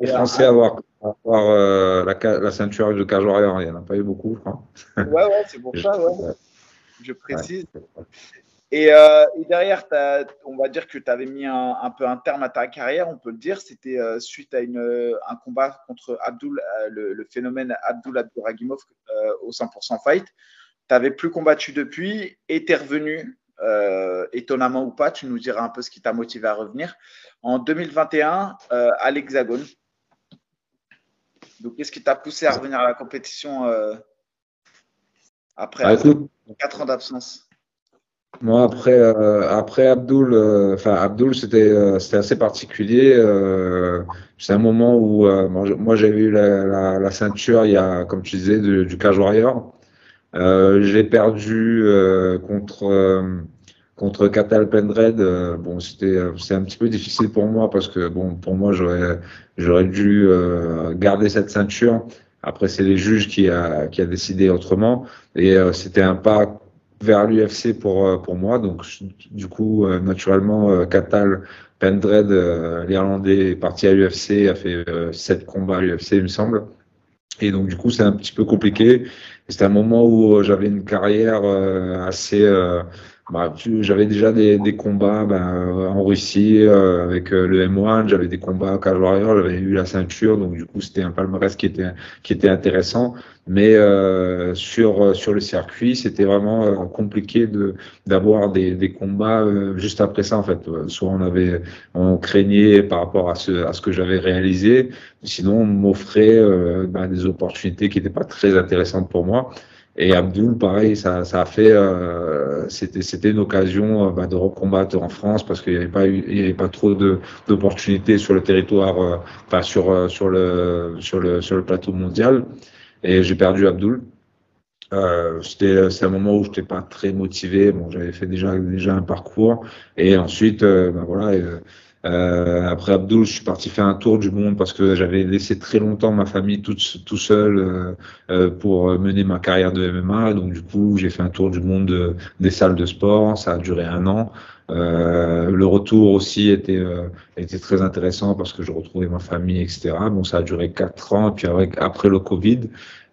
Les Français à avoir, avoir la, la, ceinture du Cage Warrior. Il n'y en a pas eu beaucoup, je crois. Ouais, ouais, c'est pour ça. Ouais. Je précise. Euh, et, derrière, on va dire que tu avais mis un, peu un terme à ta carrière, on peut le dire. C'était euh, suite à une, un combat contre Abdul, euh, le, phénomène Abdul Abduragimov au 100% fight. Tu n'avais plus combattu depuis et tu es revenu, étonnamment ou pas, tu nous diras un peu ce qui t'a motivé à revenir, en 2021 à l'Hexagone. Donc, qu'est-ce qui t'a poussé à revenir à la compétition après 4 bah, ans d'absence? Moi, après, euh, après Abdul, euh, enfin Abdul, c'était euh, c'était assez particulier. c'est un moment où moi j'avais eu la, la, la, ceinture, il y a, comme tu disais, du, du Cage Warrior. J'ai perdu contre contre Catal Pendred. bon, c'était c'est un petit peu difficile pour moi parce que bon, pour moi j'aurais j'aurais dû garder cette ceinture. Après, c'est les juges qui a qui a décidé autrement et c'était un pas vers l'UFC pour, euh, pour moi. Donc, du coup, euh, naturellement, Catal euh, Pendred, l'Irlandais, est parti à l'UFC, a fait sept combats à l'UFC, il me semble. Et donc, du coup, c'est un petit peu compliqué. C'était un moment où j'avais une carrière assez bah, j'avais déjà des, des combats bah, en Russie euh, avec euh, le M1, j'avais des combats à Cage Warrior, j'avais eu la ceinture, donc du coup c'était un palmarès qui était qui était intéressant. Mais euh, sur sur le circuit, c'était vraiment compliqué de d'avoir des, des combats juste après ça en fait. Soit on avait on craignait par rapport à ce à ce que j'avais réalisé, sinon on m'offrait bah, des opportunités qui n'étaient pas très intéressantes pour moi. Et Abdul, pareil, ça, ça a fait, euh, c'était, une occasion euh, bah, de recombattre en France parce qu'il n'y avait pas il y avait pas trop d'opportunités sur le territoire, euh, enfin sur euh, sur le sur le sur le plateau mondial. Et j'ai perdu Abdul. Euh, c'était c'est un moment où j'étais pas très motivé. Bon, j'avais fait déjà déjà un parcours et ensuite, bah, voilà. Euh, après Abdul, je suis parti faire un tour du monde parce que j'avais laissé très longtemps ma famille tout, tout seul euh, euh pour mener ma carrière de MMA. Donc du coup, j'ai fait un tour du monde des salles de sport. Ça a duré un an. Euh, le retour aussi était, euh, était très intéressant parce que je retrouvais ma famille, etc. Bon, ça a duré quatre ans. Et puis après le Covid,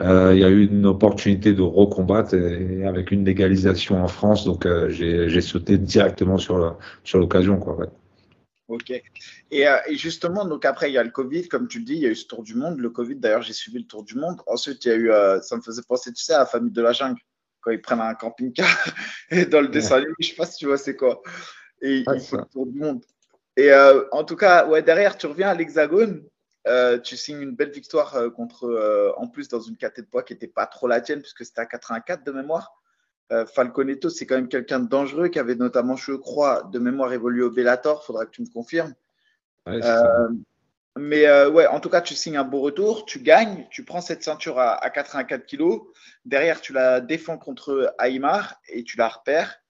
euh, il y a eu une opportunité de recombattre et, avec une légalisation en France. Donc j'ai sauté directement sur sur l'occasion, quoi. Ouais. Ok. Et, euh, et, justement, donc après, il y a le Covid, comme tu le dis, il y a eu ce tour du monde. Le Covid, d'ailleurs, j'ai suivi le tour du monde. Ensuite, il y a eu, euh, ça me faisait penser, tu sais, à la famille de la jungle, quand ils prennent un camping-car et dans le dessin animé, je sais pas si tu vois c'est quoi. Et il faut le tour du monde. Et euh, en tout cas, ouais, derrière, tu reviens à l'Hexagone. tu signes une belle victoire contre, en plus, dans une caté de poids qui n'était pas trop la tienne, puisque c'était à 84 de mémoire. Euh, Falconetto, c'est quand même quelqu'un de dangereux qui avait notamment, je crois, de mémoire évolué au Bellator. Faudra que tu me confirmes. Euh, mais euh, ouais, en tout cas, tu signes un beau retour, tu gagnes, tu prends cette ceinture à, 84 kilos. Derrière, tu la défends contre Aymar et tu la repères.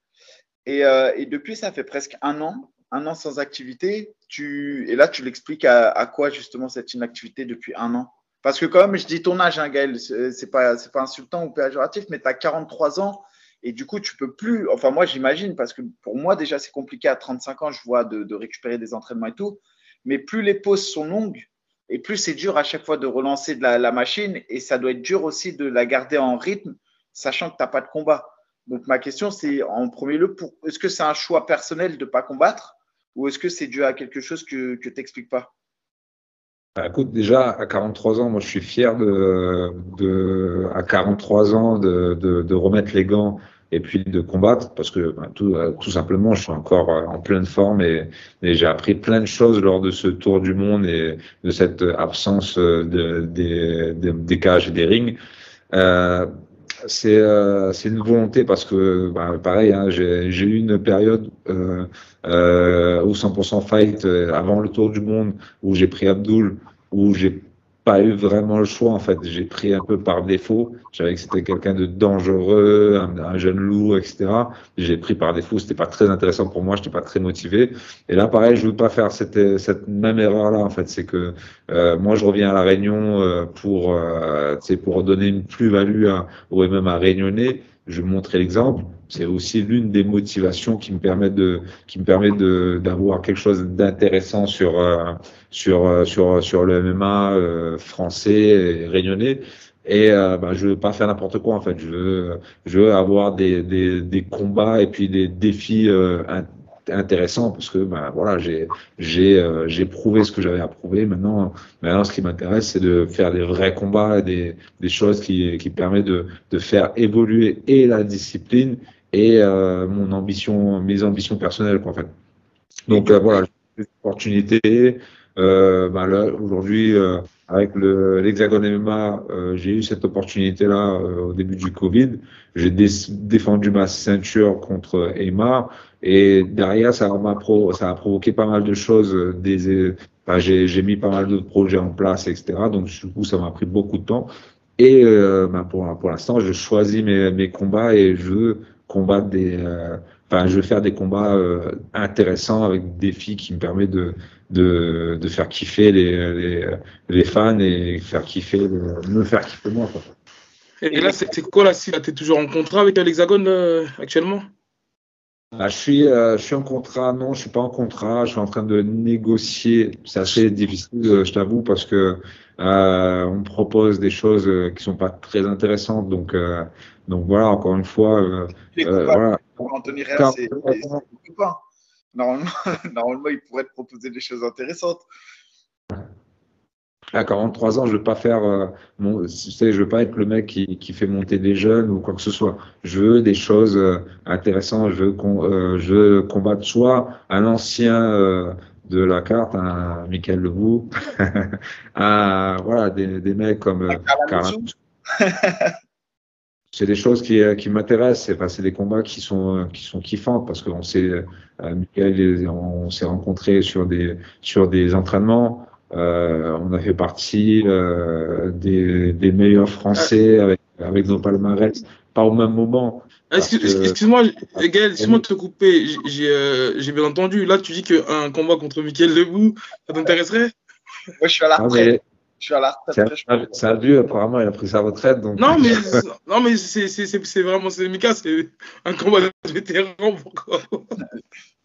Et, depuis, ça fait presque un an, un an sans activité. Tu, et là, tu l'expliques à, quoi justement cette inactivité depuis un an? Parce que quand même, je dis ton âge, hein, Gaël, c'est pas, pas insultant ou péjoratif, mais tu as 43 ans et du coup, tu peux plus. Enfin, moi, j'imagine, parce que pour moi, déjà, c'est compliqué à 35 ans, je vois, de, récupérer des entraînements et tout. Mais plus les pauses sont longues, et plus c'est dur à chaque fois de relancer de la, machine, et ça doit être dur aussi de la garder en rythme, sachant que tu n'as pas de combat. Donc, ma question, c'est en premier lieu, est-ce que c'est un choix personnel de ne pas combattre, ou est-ce que c'est dû à quelque chose que, que tu n'expliques pas? Bah, écoute, déjà, à 43 ans, moi, je suis fier de, de à 43 ans, de, de, de, remettre les gants et puis de combattre parce que bah, tout, euh, tout, simplement, je suis encore euh, en pleine forme et, et j'ai appris plein de choses lors de ce tour du monde et de cette absence euh, de, des, des, cages et des rings. Euh, c'est euh, une volonté parce que, bah, pareil, hein, j'ai eu une période euh, euh, où 100% fight euh, avant le tour du monde où j'ai pris Abdul, où j'ai pas eu vraiment le choix en fait. J'ai pris un peu par défaut. J'avais que c'était quelqu'un de dangereux, un, jeune loup, etc. J'ai pris par défaut. C'était pas très intéressant pour moi. J'étais pas très motivé. Et là, pareil, je veux pas faire cette, cette même erreur là en fait. C'est que euh, moi, je reviens à la Réunion euh, pour, euh, pour donner une plus-value même à Réunionnais je vais montrer l'exemple. C'est aussi l'une des motivations qui me permet de, qui me permet de, d'avoir quelque chose d'intéressant sur, euh, sur, euh, sur, sur le MMA euh, français et réunionnais. Et euh, bah, je veux pas faire n'importe quoi en fait. Je veux, je veux avoir des, des, des combats et puis des défis intéressant parce que ben voilà j'ai j'ai euh, j'ai prouvé ce que j'avais à prouver maintenant maintenant ce qui m'intéresse c'est de faire des vrais combats des des choses qui qui permettent de de faire évoluer et la discipline et euh, mon ambition mes ambitions personnelles quoi, en fait donc euh, voilà opportunité Euh, bah là, aujourd'hui, euh, avec l'Hexagone MMA, euh, j'ai eu cette opportunité-là au début du Covid. J'ai défendu ma ceinture contre Aymar et derrière, ça m'a pro ça a provoqué pas mal de choses. Des, j'ai mis pas mal de projets en place, etc. Donc du coup, ça m'a pris beaucoup de temps. Et bah, pour, pour l'instant, je choisis mes, mes combats et je veux combattre des Enfin, je veux faire des combats euh, intéressants avec des filles qui me permettent de, de, de faire kiffer les, les, les, fans et faire kiffer, me faire kiffer moi. Quoi. Et là, c'est quoi là Tu es toujours en contrat avec l'Hexagone euh, actuellement? Ah, je, suis, euh, je suis en contrat, non, je suis pas en contrat, je suis en train de négocier. C'est assez difficile, je t'avoue, parce que euh, on me propose des choses qui sont pas très intéressantes. Donc, donc voilà, encore une fois, voilà pour Anthony Réal, c'est Normalement, normalement, il pourrait te proposer des choses intéressantes. À 43 ans, je ne veux pas faire euh, mon, tu sais, je veux pas être le mec qui, qui, fait monter des jeunes ou quoi que ce soit. Je veux des choses euh, intéressantes. Je veux, euh, je veux combattre soit un ancien de la carte, un Michael Lebou, un, voilà, des, des mecs comme c'est des choses qui, euh, qui m'intéressent. C'est c'est des combats qui sont euh, qui sont kiffants parce qu'on s'est euh, on s'est rencontrés sur des sur des entraînements. Euh, on a fait partie euh, des, des meilleurs Français avec avec nos palmarès, pas au même moment. Excuse-moi, Gaël, excuse-moi de te couper. J'ai bien entendu. Là, tu dis qu'un combat contre Michael Lebou, ça t'intéresserait? Moi, je suis à la retraite. Je suis à la retraite. C'est un vieux, apparemment, il a pris sa retraite. Donc... Non, mais, non, mais c'est vraiment, c'est Mika, c'est un combat de vétéran. Pourquoi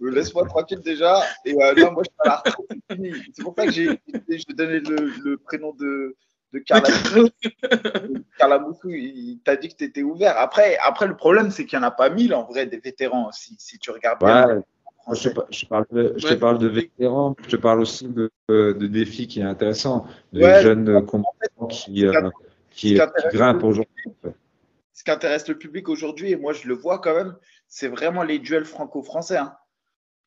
Laisse-moi tranquille déjà. Et euh, non, moi, je suis à la retraite. C'est pour ça que j'ai donner le, le prénom de, de Carla, Carla Moussou. Il t'a dit que tu étais ouvert. Après, après, le problème, c'est qu'il n'y en a pas mille en vrai des vétérans, si, si tu regardes bien. Je, je, parle de, je te parle de vétérans, je te parle aussi de, de défis qui est intéressant, de jeunes combattants qui, euh, qui, grimpent aujourd'hui. Ce qui intéresse le public aujourd'hui, et moi je le vois quand même, c'est vraiment les duels franco-français. Hein.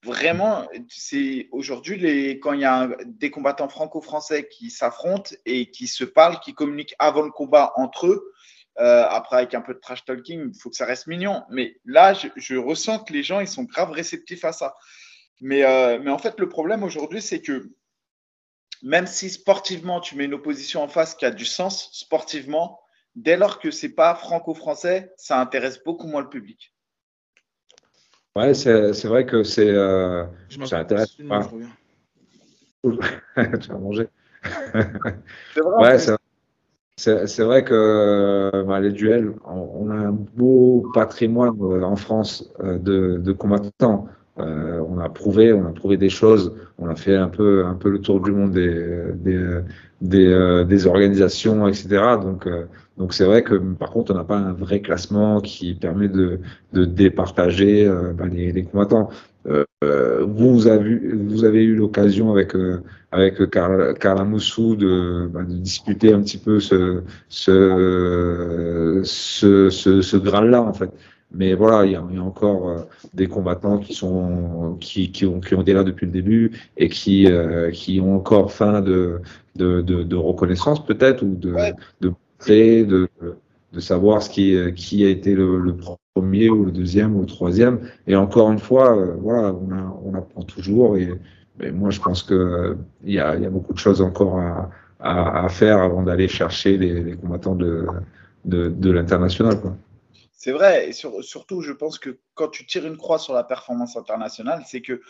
Vraiment, c'est aujourd'hui quand il y a des combattants franco-français qui s'affrontent et qui se parlent, qui communiquent avant le combat entre eux, euh, après, avec un peu de trash talking, il faut que ça reste mignon. Mais là, je, ressens que les gens, ils sont grave réceptifs à ça. Mais, euh, mais en fait, le problème aujourd'hui, c'est que même si sportivement, tu mets une opposition en face qui a du sens, sportivement, dès lors que c'est pas franco-français, ça intéresse beaucoup moins le public. Ouais, c'est vrai que c'est. Euh, ça intéresse pas. tu vas manger. c'est vrai. Ouais, c'est vrai que euh, bah, les duels, on, a un beau patrimoine euh, en France euh, de, de, combattants. on a prouvé, on a prouvé des choses. On a fait un peu, un peu le tour du monde des, des, des, des organisations, etc. Donc, donc c'est vrai que par contre, on n'a pas un vrai classement qui permet de, de départager bah, les, les, combattants. Euh, vous, avez, vous avez eu l'occasion avec, euh, avec Carla, Moussou de, bah, de, discuter un petit peu ce, ce, ce, ce, ce graal-là, en fait. Mais voilà, il y a, il y a encore euh, des combattants qui sont qui, qui, ont, qui ont été là depuis le début et qui, euh, qui ont encore faim de, de, de, de reconnaissance peut-être ou de, de, de, de savoir ce qui, qui a été le, le premier ou le deuxième ou le troisième. Et encore une fois, euh, voilà, on, apprend toujours. Et, moi, je pense que il y a, beaucoup de choses encore à, faire avant d'aller chercher les, combattants de, de, de l'international. C'est vrai, et sur, surtout, je pense que quand tu tires une croix sur la performance internationale, c'est que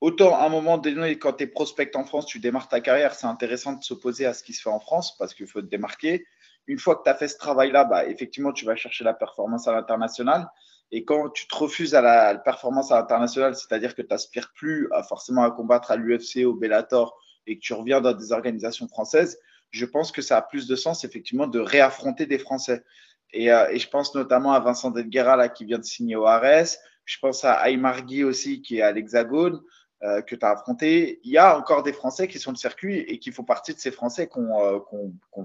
autant à un moment donné, quand tu es prospect en France, tu démarres ta carrière, c'est intéressant de s'opposer à ce qui se fait en France parce qu'il faut te démarquer une fois que tu as fait ce travail-là, bah, effectivement, tu vas chercher la performance à l'international. Et quand tu te refuses à la performance à l'international, c'est-à-dire que tu n'aspires plus forcément à combattre à l'UFC, au Bellator, et que tu reviens dans des organisations françaises, je pense que ça a plus de sens, effectivement, de réaffronter des Français. Et, euh, je pense notamment à Vincent Delguera, là, qui vient de signer au Ares. Je pense à Aymar Guy aussi, qui est à l'Hexagone. Euh, que tu as affronté, il y a encore des Français qui sont de circuit et qui font partie de ces Français qu'on euh, qu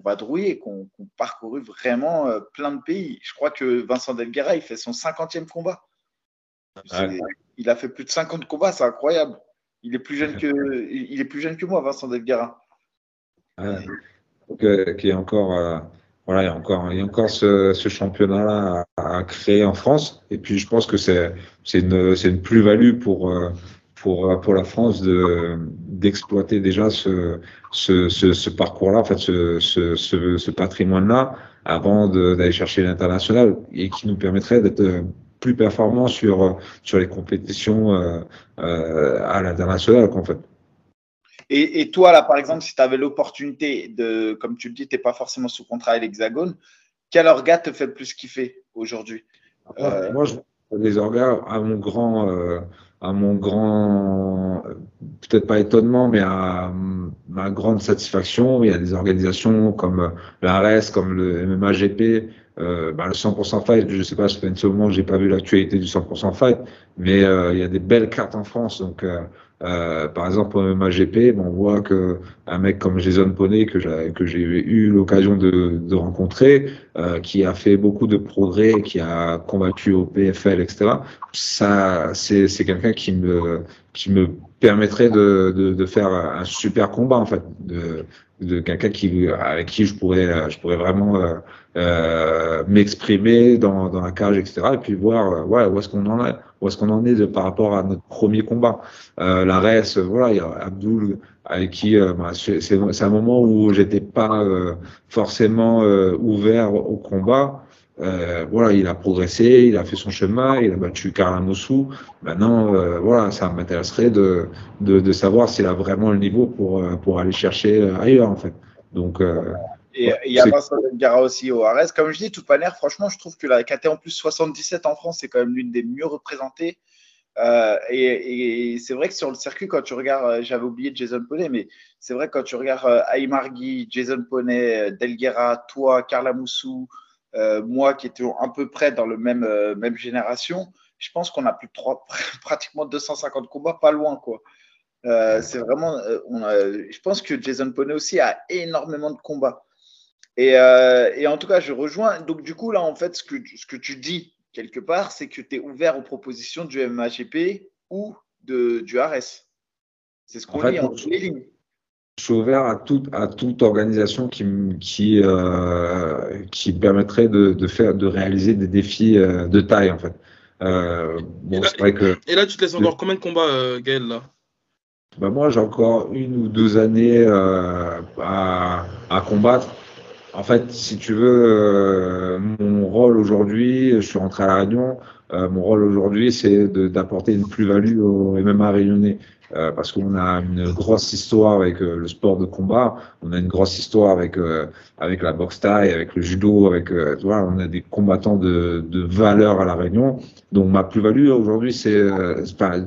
vadrouillé et qu'on qu parcouru vraiment euh, plein de pays. Je crois que Vincent Delguera, il fait son 50e combat. Il a fait plus de 50 combats, c'est incroyable. Il est plus jeune que, il est plus jeune que moi, Vincent qui est encore, voilà, il y a encore, il y a encore ce, ce championnat à, à, créer en France. Et puis, je pense que c'est, une, c'est une plus-value pour, pour, pour la France de, d'exploiter déjà ce, ce, ce, ce parcours-là, en fait, ce, ce, ce, ce patrimoine-là, avant d'aller chercher l'international et qui nous permettrait d'être plus performants sur, sur les compétitions euh, euh, à l'international, en fait. Et, et, toi, là, par exemple, si tu avais l'opportunité de, comme tu le dis, tu n'es pas forcément sous contrat à l'Hexagone, quel orga te fait le plus kiffer aujourd'hui? Euh... Moi, je, les orgas, à mon grand, euh, à mon grand, peut-être pas étonnement, mais à ma grande satisfaction, il y a des organisations comme l'ARES, comme le MMAGP, euh, bah, le 100% fight, je sais pas, ça fait un moment que j'ai pas vu l'actualité du 100% fight, mais euh, il y a des belles cartes en France. Donc, euh, euh par exemple, au MAGP, on voit que un mec comme Jason Poney que j'ai eu l'occasion de, de, rencontrer, euh, qui a fait beaucoup de progrès, qui a combattu au PFL, etc. Ça, c'est quelqu'un qui me qui me permettrait de, de, de, faire un super combat en fait, de, de quelqu'un qui avec qui je pourrais je pourrais vraiment euh, euh, m'exprimer dans, dans la cage etc et puis voir euh, ouais, où est-ce qu'on en est où est-ce qu'on en est de, par rapport à notre premier combat euh, la res voilà il y a Abdul avec qui euh, bah, c'est un moment où j'étais pas forcément ouvert au combat euh, voilà, il a progressé, il a fait son chemin, il a battu Karl Mossou. Maintenant, euh, voilà, ça m'intéresserait de, de, de, savoir s'il a vraiment le niveau pour, euh, pour aller chercher euh, ailleurs, en fait. Donc, euh, et il y a Vincent Gara aussi au Ares. Comme je dis, toute manière, franchement, je trouve que la KT en plus 77 en France, c'est quand même l'une des mieux représentées. Euh, et, et c'est vrai que sur le circuit, quand tu regardes, j'avais oublié Jason Poney, mais c'est vrai que quand tu regardes euh, Aymargui, Jason Poney, Delguera, toi, Carla Moussou, euh, moi qui étais un peu près dans le même, euh, même génération, je pense qu'on a plus de trois, pratiquement 250 combats, pas loin. quoi. Euh, c'est vraiment, euh, on a, je pense que Jason Poney aussi a énormément de combats. Et, euh, et, en tout cas, je rejoins. Donc, du coup, là, en fait, ce que, ce que tu dis quelque part, c'est que tu es ouvert aux propositions du MHGP ou de, du ARS. C'est ce qu'on en lit en les lignes je suis ouvert à toute à toute organisation qui qui euh, qui permettrait de, de faire de réaliser des défis euh, de taille en fait. Euh, bon, c'est vrai que et là tu te laisses encore combien de combats euh, Gaël là? Bah moi j'ai encore une ou deux années euh, à, à combattre. En fait, si tu veux, euh, mon rôle aujourd'hui, je suis rentré à la Réunion. mon rôle aujourd'hui, c'est d'apporter une plus-value au MMA réunionnais. Euh, parce qu'on a une grosse histoire avec euh, le sport de combat, on a une grosse histoire avec euh, avec la boxe taille, avec le judo, avec tu vois, on a des combattants de, de valeur à la Réunion. Donc ma plus-value aujourd'hui, c'est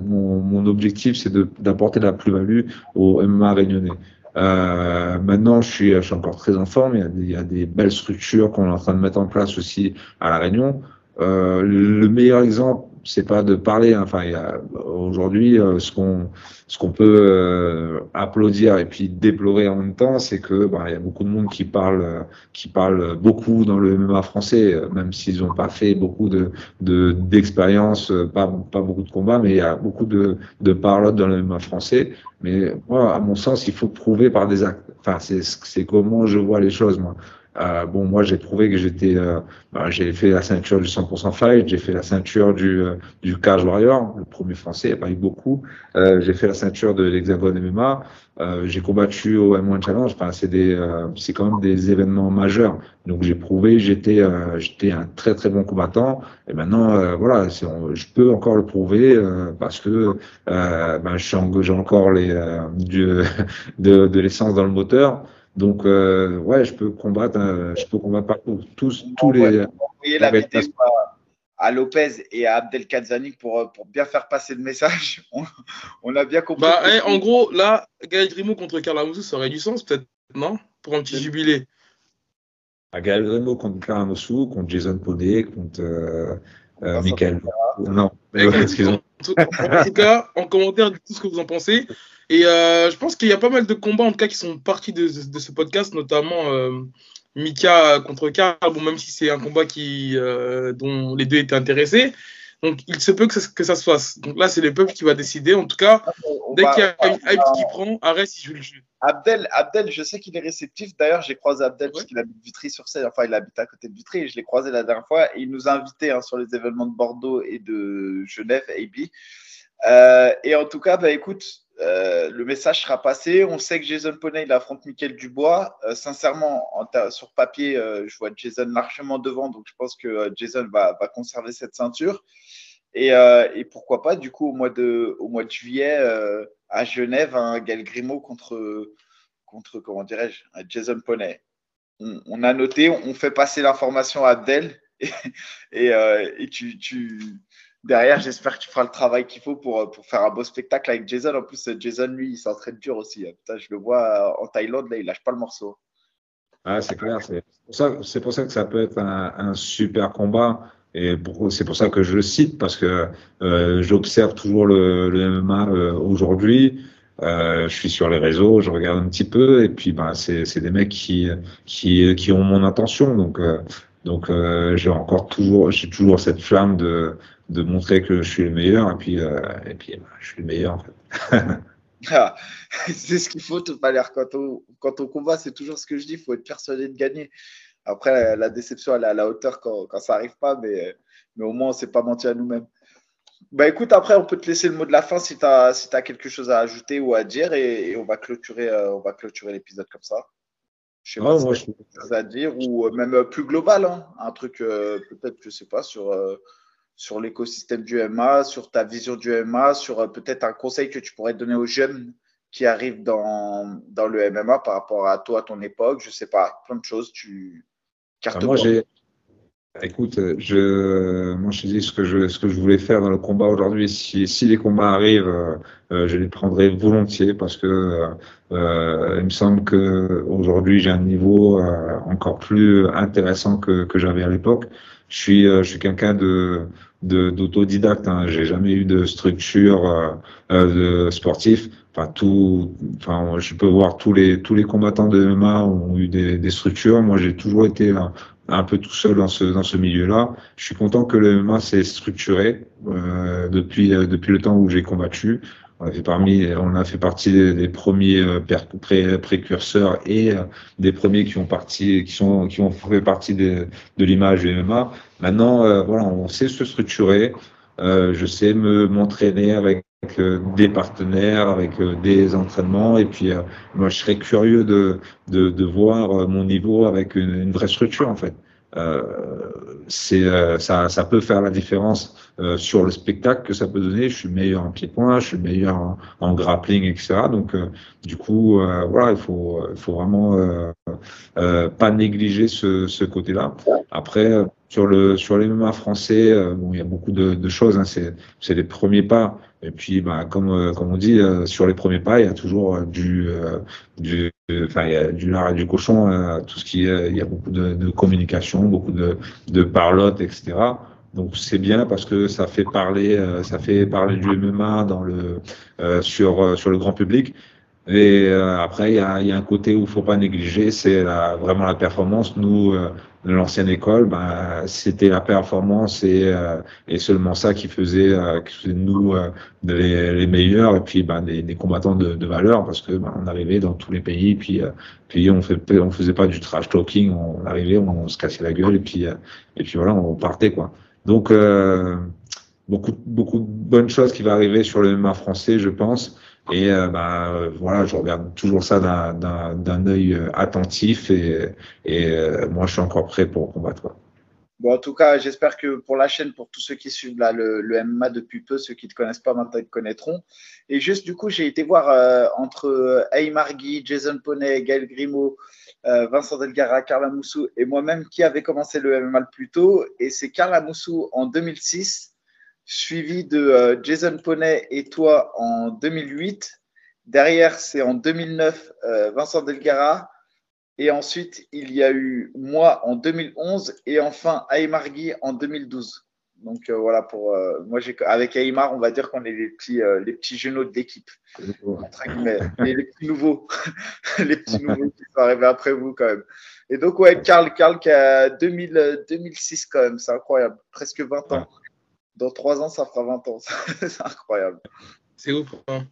mon, mon objectif, c'est d'apporter la plus-value au MMA réunionnais. Euh, maintenant, je suis, encore très en forme. Il a des, il y a des belles structures qu'on est en train de mettre en place aussi à la Réunion. Euh, le meilleur exemple, c'est pas de parler. Hein. Enfin, aujourd'hui euh, ce qu'on ce qu'on peut euh, applaudir et puis déplorer en même temps, c'est que bah, il y a beaucoup de monde qui parle qui parle beaucoup dans le MMA français, même s'ils n'ont pas fait beaucoup de d'expérience, pas pas beaucoup de combats, mais il y a beaucoup de de parlotte dans le MMA français. Mais moi, à mon sens, il faut prouver par des actes. Enfin, c'est c'est comment je vois les choses, moi. Euh, bon, moi, j'ai prouvé que j'étais, euh, bah, j'ai fait la ceinture du 100% fight, j'ai fait la ceinture du, euh, du Cage Warrior, le premier français, il n'y a pas eu beaucoup. Euh, j'ai fait la ceinture de l'Hexagone MMA. Euh, j'ai combattu au M1 Challenge. Enfin, c'est des, c'est quand même des événements majeurs. Donc, j'ai prouvé, j'étais, j'étais un très très bon combattant. Et maintenant, voilà, je peux encore le prouver parce que ben, j'ai encore les, du, de, de l'essence dans le moteur. Donc, euh, ouais, je peux combattre, euh, je peux combattre partout. Tous, tous les. Envoyez la vidéo à, à, Lopez et à Abdelkadzani pour, euh, pour bien faire passer le message. On, on a bien compris. Bah, hey, en gros, là, Gaël Grimaud contre Karl Amoussou, ça aurait du sens, peut-être, non? Pour un petit jubilé. À Gaël Grimaud contre Karl Amoussou, contre Jason Podé, contre euh, euh, Michael. Non, excusez-moi. En tout cas, en commentaire, dites tout ce que vous en pensez. Et euh, je pense qu'il y a pas mal de combats, en tout cas, qui sont partis de, de ce podcast, notamment euh, Mika contre Karl, bon, même si c'est un combat qui, euh, dont les deux étaient intéressés. Donc, il se peut que ça, que ça se fasse. Donc là, c'est le peuple qui va décider. En tout cas, dès qu'il y a une hype qui prend, arrête si je le jeu. Abdel, Abdel, je sais qu'il est réceptif. D'ailleurs, j'ai croisé Abdel parce qu'il habite Vitry sur scène. Enfin, il habite à côté de Vitry et je l'ai croisé la dernière fois. il nous a invités hein, sur les événements de Bordeaux et de Genève, AB. Euh, et en tout cas, bah, écoute, euh, le message sera passé. On sait que Jason Poney il affronte Michael Dubois. Euh, sincèrement, sur papier, je vois Jason largement devant, donc je pense que Jason va, conserver cette ceinture. Et, pourquoi pas, du coup, au mois de, juillet, à Genève, un Gaël Grimaud contre, comment dirais-je, Jason Poney. On, a noté, on fait passer l'information à Abdel et, et, et tu, tu, derrière, j'espère que tu feras le travail qu'il faut pour, pour faire un beau spectacle avec Jason. En plus, Jason, lui, il s'entraîne dur aussi. Putain, je le vois en Thaïlande, là, il lâche pas le morceau. Ah, c'est clair. C'est pour, ça, que ça peut être un, super combat. Et c'est pour ça que je le cite, parce que euh, j'observe toujours le, MMA euh, aujourd'hui. Euh, je suis sur les réseaux, je regarde un petit peu, et puis bah, c'est des mecs qui, qui, ont mon attention. Donc, euh, donc euh, j'ai encore toujours, j'ai toujours cette flamme de, de montrer que je suis le meilleur, et puis, euh, et puis bah, je suis le meilleur en fait. Ah, c'est ce qu'il faut, tout à l'heure. Quand on, quand on combat, c'est toujours ce que je dis, il faut être persuadé de gagner. Après, la, déception, elle est à la hauteur quand, quand ça n'arrive pas, mais, mais au moins, on ne s'est pas menti à nous-mêmes. Bah écoute, après, on peut te laisser le mot de la fin si tu as, si quelque chose à ajouter ou à dire et, on va clôturer, euh, on va clôturer l'épisode comme ça. Je sais pas si as quelque chose à dire ou euh, même plus global, hein. un truc peut-être, je sais pas, sur, sur l'écosystème du MA, sur ta vision du MA, sur euh, peut-être un conseil que tu pourrais donner aux jeunes qui arrivent dans, dans le MMA par rapport à toi, à ton époque, je sais pas, plein de choses. Tu carte moi, j'ai Écoute, je, moi je dis ce que je, ce que je voulais faire dans le combat aujourd'hui. Si, si les combats arrivent, euh, je les prendrai volontiers parce que euh, il me semble que aujourd'hui j'ai un niveau euh, encore plus intéressant que, que j'avais à l'époque. Je suis, je suis quelqu'un de, d'autodidacte. Hein. J'ai jamais eu de structure euh, euh, de sportif. Enfin, tout, enfin, je peux voir tous les tous les combattants de MMA ont eu des, des structures. Moi, j'ai toujours été un, un, peu tout seul dans ce dans ce milieu-là. Je suis content que le MMA s'est structuré euh, depuis euh, depuis le temps où j'ai combattu. On a fait, parmi, on a fait partie des, premiers euh, précurseurs et euh, des premiers qui ont parti, qui sont, qui ont fait partie de, de l'image du MMA. Maintenant, euh, voilà, on sait se structurer. je sais me m'entraîner avec des partenaires, avec des entraînements. Et puis, moi, je serais curieux de, de, voir mon niveau avec une, vraie structure, en fait. Euh, euh, ça, ça peut faire la différence euh, sur le spectacle que ça peut donner. Je suis meilleur en pied-point, je suis meilleur en, grappling, etc. Donc, du coup, voilà, il faut, faut vraiment pas négliger ce, côté-là. Après, sur le sur les MMA français, bon, il y a beaucoup de, choses. Hein, c'est les premiers pas. Et puis, bah, comme comme on dit, sur les premiers pas, il y a toujours du du enfin, il y a du lard et du cochon, euh, tout ce qui est, il y a beaucoup de, de communication, beaucoup de, de parlotte, etc. Donc c'est bien parce que ça fait parler, euh, ça fait parler du MMA dans le euh, sur sur le grand public. Et après il y a, y a un côté où il faut pas négliger, c'est vraiment la performance. Nous de l'ancienne école, ben, c'était la performance et, euh, et seulement ça qui faisait, euh, qui de nous euh, les, les, meilleurs et puis ben, des, des combattants de, de, valeur parce que ben, on arrivait dans tous les pays puis puis on fait on faisait pas du trash talking, on arrivait, on, se cassait la gueule et puis et puis voilà, on partait quoi. Donc beaucoup beaucoup de bonnes choses qui vont arriver sur le MMA français, je pense. Et euh, bah, voilà, je regarde toujours ça d'un œil euh, attentif et, et euh, moi, je suis encore prêt pour combattre. Bon, en tout cas, j'espère que pour la chaîne, pour tous ceux qui suivent le, le, MMA depuis peu, ceux qui ne te connaissent pas maintenant, te connaîtront. Et juste, du coup, j'ai été voir euh, entre Aymar Guy, Jason Poney, Gaël Grimaud, Vincent Delgara, Carla Moussou et moi-même qui avait commencé le MMA le plus tôt. Et c'est Carla Moussou en 2006 suivi de euh, Jason Poney et toi en 2008. Derrière, c'est en 2009 euh, Vincent Delgara. Et ensuite, il y a eu moi en 2011 et enfin Aymar Guy en 2012. Donc euh, voilà pour moi avec Aymar, on va dire qu'on est les petits les petits genoux de l'équipe les, les, petits nouveaux, les petits nouveaux qui sont arrivés après vous quand même. Et donc ouais, Karl, Karl qui a 2000, 2006 quand même, c'est incroyable, presque 20 ans. Dans trois ans, ça fera 20 ans. c'est incroyable. C'est ouf. Hein.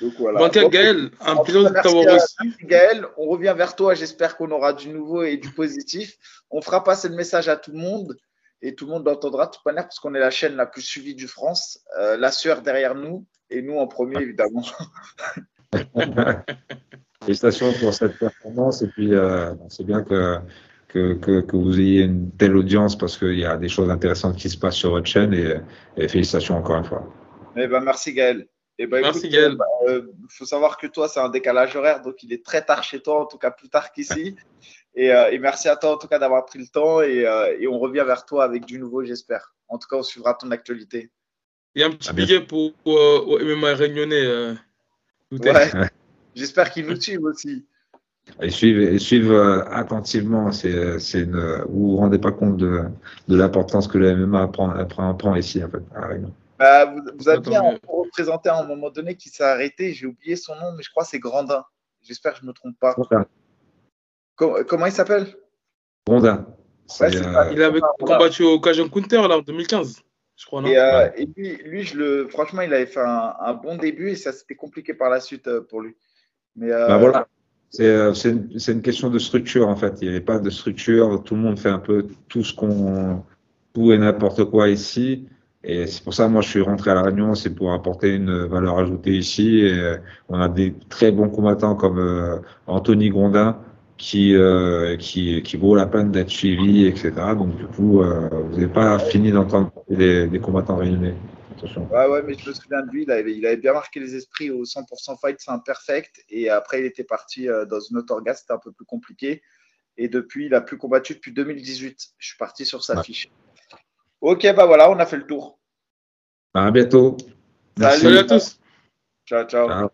Donc voilà. Gaël, un plaisir de t'avoir reçu. Gaël, on revient vers toi. J'espère qu'on aura du nouveau et du positif. On fera passer le message à tout le monde et tout le monde l'entendra de toute manière parce qu'on est la chaîne la plus suivie du France. Euh, la sueur derrière nous et nous en premier, évidemment. Félicitations pour cette performance et puis euh, c'est bien que, que, que, vous ayez une telle audience parce qu'il y a des choses intéressantes qui se passent sur votre chaîne et, félicitations encore une fois. Eh ben, merci Gaël. Eh ben, merci Gaël. Il bah, euh, faut savoir que toi, c'est un décalage horaire, donc il est très tard chez toi, en tout cas plus tard qu'ici. Euh, et, merci à toi en tout cas d'avoir pris le temps et, et, on revient vers toi avec du nouveau, j'espère. En tout cas, on suivra ton actualité. Il y a un petit billet pour, pour, au MMA réunionnais. Ouais. J'espère qu'ils nous suivent aussi. Ils suivent, suivent euh, attentivement. C'est, c'est vous vous rendez pas compte de, de l'importance que le MMA prend, prend, ici, en fait, bah, vous, vous aviez un représenté à un moment donné qui s'est arrêté. J'ai oublié son nom, mais je crois que c'est Grandin. J'espère que je ne me trompe pas. comment il s'appelle? Grandin. Euh, il avait combattu au Cajun Counter là, en 2015. Je crois, non? Et, euh, et lui, lui je le, franchement, il avait fait un, un bon début et ça s'était compliqué par la suite pour lui. Euh, bah voilà. Euh, c'est une, question de structure en fait. Il n'y avait pas de structure. Tout le monde fait un peu tout ce qu'on, tout et n'importe quoi ici. Et c'est pour ça, moi, je suis rentré à la Réunion, c'est pour apporter une valeur ajoutée ici. Et euh, on a des très bons combattants comme Anthony Grondin, qui, qui, qui vaut la peine d'être suivi, etc. Donc, du coup, vous n'avez pas fini d'entendre des, des combattants réunis. Ouais, ouais, mais je me souviens de lui, il avait, il avait bien marqué les esprits au 100% fight, c'est imperfect. Et après, il était parti euh, dans une autre orga, c'était un peu plus compliqué. Et depuis, il n'a plus combattu depuis 2018. Je suis parti sur sa fiche. Ok, bah voilà, on a fait le tour. À bientôt. Salut à tous. ciao. ciao.